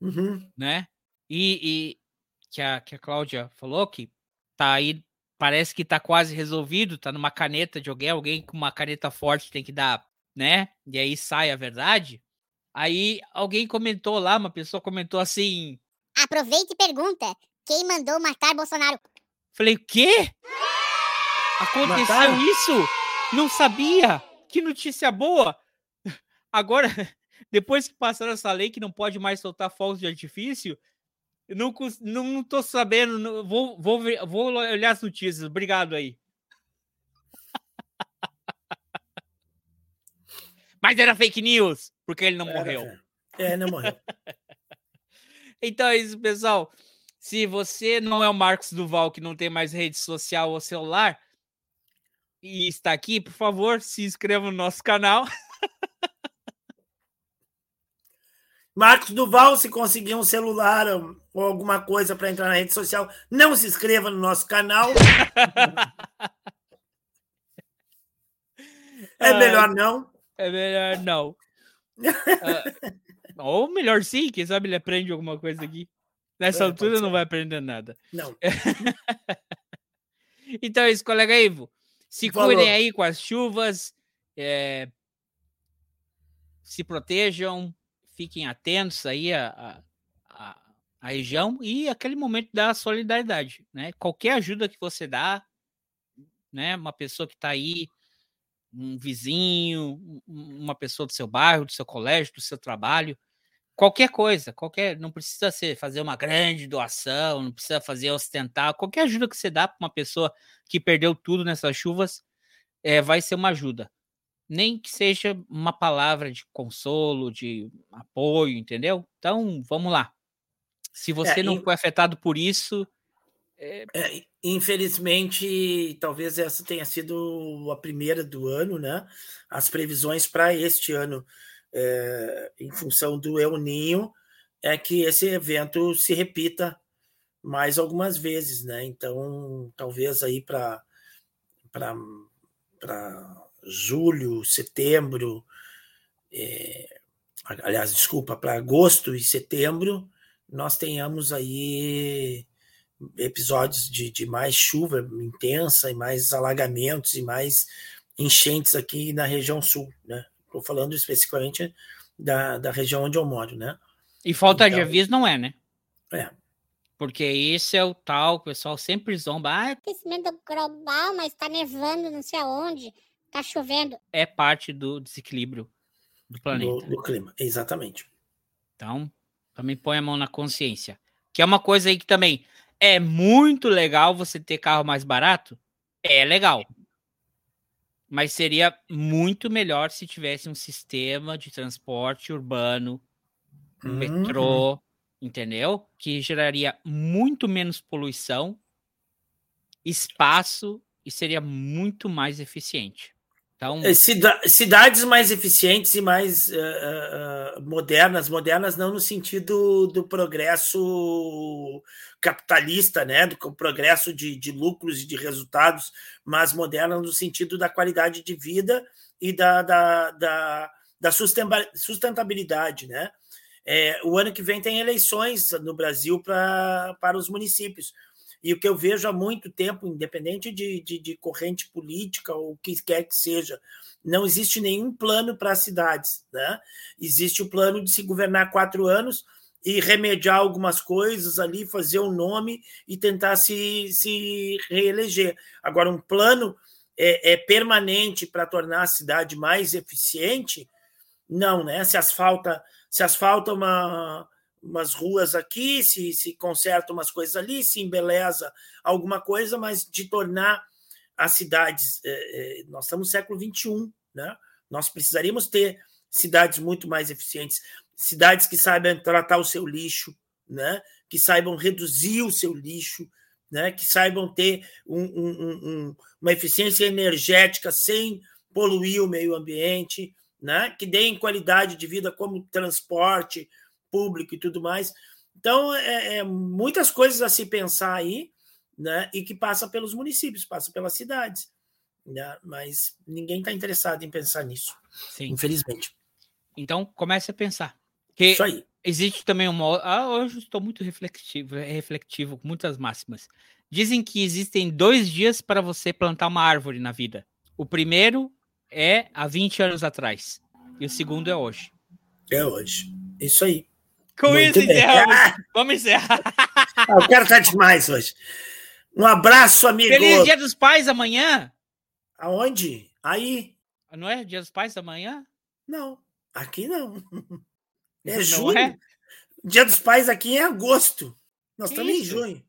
uhum. né? E, e, que, a, que a Cláudia falou que tá aí, parece que tá quase resolvido, tá numa caneta de alguém, alguém com uma caneta forte tem que dar, né? E aí sai a verdade. Aí alguém comentou lá, uma pessoa comentou assim. Aproveita e pergunta: quem mandou matar Bolsonaro? Falei, o quê? Aconteceu Mataram? isso? Não sabia? Que notícia boa! Agora, depois que passaram essa lei que não pode mais soltar fogos de artifício, eu não, não, não tô sabendo. Não, vou, vou, vou olhar as notícias. Obrigado aí. Mas era fake news, porque ele não era, morreu. É, não morreu. então é isso, pessoal. Se você não é o Marcos Duval, que não tem mais rede social ou celular, e está aqui, por favor, se inscreva no nosso canal. Marcos Duval, se conseguir um celular ou alguma coisa para entrar na rede social, não se inscreva no nosso canal. é melhor não. É melhor não. uh, ou melhor sim, quem sabe ele aprende alguma coisa aqui. Nessa é, altura não vai aprender nada. Não. então é isso, colega Ivo. Se Falou. cuidem aí com as chuvas. É... Se protejam. Fiquem atentos aí a, a, a, região e aquele momento da solidariedade, né? Qualquer ajuda que você dá, né? Uma pessoa que está aí, um vizinho, uma pessoa do seu bairro, do seu colégio, do seu trabalho, qualquer coisa, qualquer, não precisa ser fazer uma grande doação, não precisa fazer ostentar, qualquer ajuda que você dá para uma pessoa que perdeu tudo nessas chuvas, é, vai ser uma ajuda. Nem que seja uma palavra de consolo, de apoio, entendeu? Então, vamos lá. Se é, você é, não foi afetado por isso. É... É, infelizmente, talvez essa tenha sido a primeira do ano, né? As previsões para este ano é, em função do El Ninho, é que esse evento se repita mais algumas vezes, né? Então, talvez aí para julho, setembro, é, aliás, desculpa, para agosto e setembro, nós tenhamos aí episódios de, de mais chuva intensa e mais alagamentos e mais enchentes aqui na região sul, né? Estou falando especificamente da, da região onde eu moro, né? E falta então, de aviso não é, né? É. Porque esse é o tal, o pessoal sempre zomba. Ah, aquecimento global, mas está nevando não sei aonde, está chovendo. É parte do desequilíbrio do planeta. Do, do, clima, exatamente. Então, também põe a mão na consciência. Que é uma coisa aí que também é muito legal você ter carro mais barato. É legal. Mas seria muito melhor se tivesse um sistema de transporte urbano, um uhum. metrô, entendeu? Que geraria muito menos poluição, espaço e seria muito mais eficiente. Então... É, cidades mais eficientes e mais uh, uh, modernas, modernas não no sentido do progresso capitalista, né, do progresso de, de lucros e de resultados, mas modernas no sentido da qualidade de vida e da, da, da, da sustentabilidade, né? É, o ano que vem tem eleições no Brasil pra, para os municípios. E o que eu vejo há muito tempo, independente de, de, de corrente política ou o que quer que seja, não existe nenhum plano para as cidades. Né? Existe o plano de se governar quatro anos e remediar algumas coisas ali, fazer um nome e tentar se, se reeleger. Agora, um plano é, é permanente para tornar a cidade mais eficiente, não, né? Se asfalta, se asfalta uma, umas ruas aqui, se, se conserta umas coisas ali, se embeleza alguma coisa, mas de tornar as cidades. É, nós estamos no século XXI, né? Nós precisaríamos ter cidades muito mais eficientes, cidades que saibam tratar o seu lixo, né? que saibam reduzir o seu lixo, né? que saibam ter um, um, um, uma eficiência energética sem poluir o meio ambiente, né? que deem qualidade de vida como transporte, público e tudo mais. Então, é, é, muitas coisas a se pensar aí, né? E que passa pelos municípios, passa pelas cidades. Né? Mas ninguém está interessado em pensar nisso, Sim. infelizmente. Então, comece a pensar. Que Isso aí. Existe também uma. Ah, hoje estou muito reflexivo, refletivo, com muitas máximas. Dizem que existem dois dias para você plantar uma árvore na vida. O primeiro é há 20 anos atrás. E o segundo é hoje. É hoje. Isso aí. Com Muito isso, encerramos. Ah! Vamos encerrar. Ah, o cara tá demais hoje. Um abraço, amigo. Feliz Dia dos Pais amanhã. Aonde? Aí. Não é Dia dos Pais amanhã? Não, aqui não. É junho. É? Dia dos Pais aqui é agosto. Nós estamos em junho.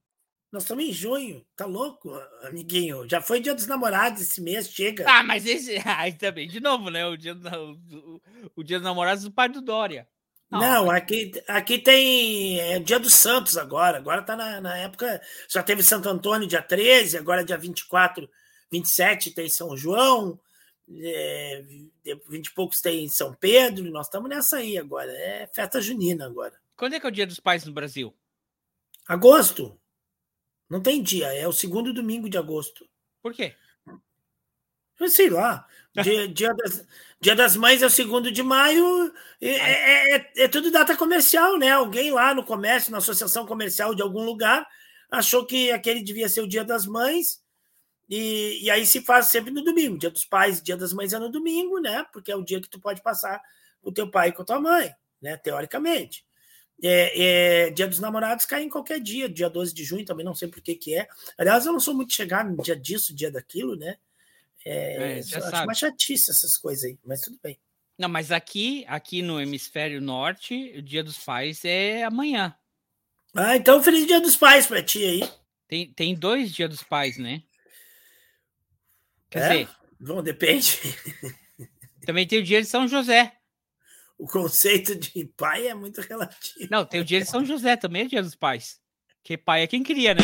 Nós estamos em junho. Tá louco, amiguinho? Já foi dia dos namorados esse mês, chega. Ah, mas esse. Aí também, de novo, né? O dia, o, o dia dos namorados do pai do Dória. Não, aqui, aqui tem é, dia dos Santos agora. Agora tá na, na época. Já teve Santo Antônio dia 13, agora dia 24, 27 tem São João. É, 20 e poucos tem São Pedro, nós estamos nessa aí agora. É festa junina agora. Quando é que é o Dia dos Pais no Brasil? Agosto. Não tem dia, é o segundo domingo de agosto. Por quê? Eu sei lá. Dia, dia, das, dia das Mães é o segundo de maio. É, é, é, é, tudo data comercial, né? Alguém lá no comércio, na associação comercial de algum lugar, achou que aquele devia ser o Dia das Mães. E, e aí se faz sempre no domingo. Dia dos Pais, Dia das Mães é no domingo, né? Porque é o dia que tu pode passar com o teu pai e com a tua mãe, né? Teoricamente. É, é, dia dos namorados cai em qualquer dia, dia 12 de junho também, não sei por que que é. Aliás, eu não sou muito chegado no dia disso, dia daquilo, né? É, é acho sabe. uma chatice essas coisas aí, mas tudo bem. Não, mas aqui, aqui no hemisfério norte, o dia dos pais é amanhã. Ah, então feliz dia dos pais pra ti aí. Tem, tem dois dias dos pais, né? Quer é? dizer. Bom, depende. Também tem o dia de São José o conceito de pai é muito relativo. Não, tem o dia de São José também, é dia dos pais. Que pai é quem cria, né?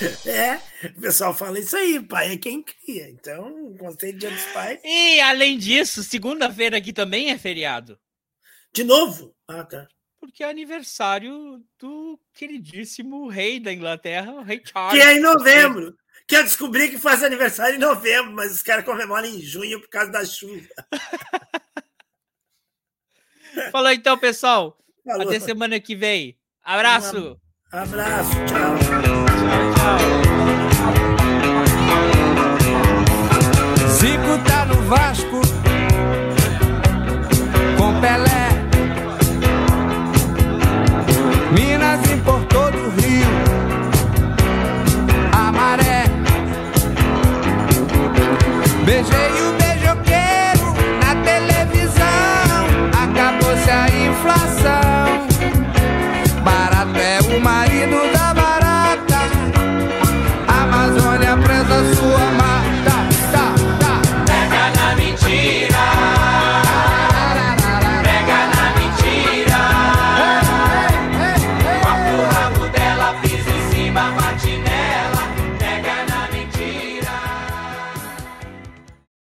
É, o pessoal fala isso aí, pai é quem cria. Então, o conceito de dia dos pais. E além disso, segunda-feira aqui também é feriado. De novo? Ah, tá. Porque é aniversário do queridíssimo rei da Inglaterra, o rei Charles. Que é em novembro. Que eu descobri que faz aniversário em novembro, mas os caras comemoram em junho por causa da chuva. Falou então, pessoal. Falou. Até semana que vem. Abraço. Um abraço. Tchau. Zico tá no Vasco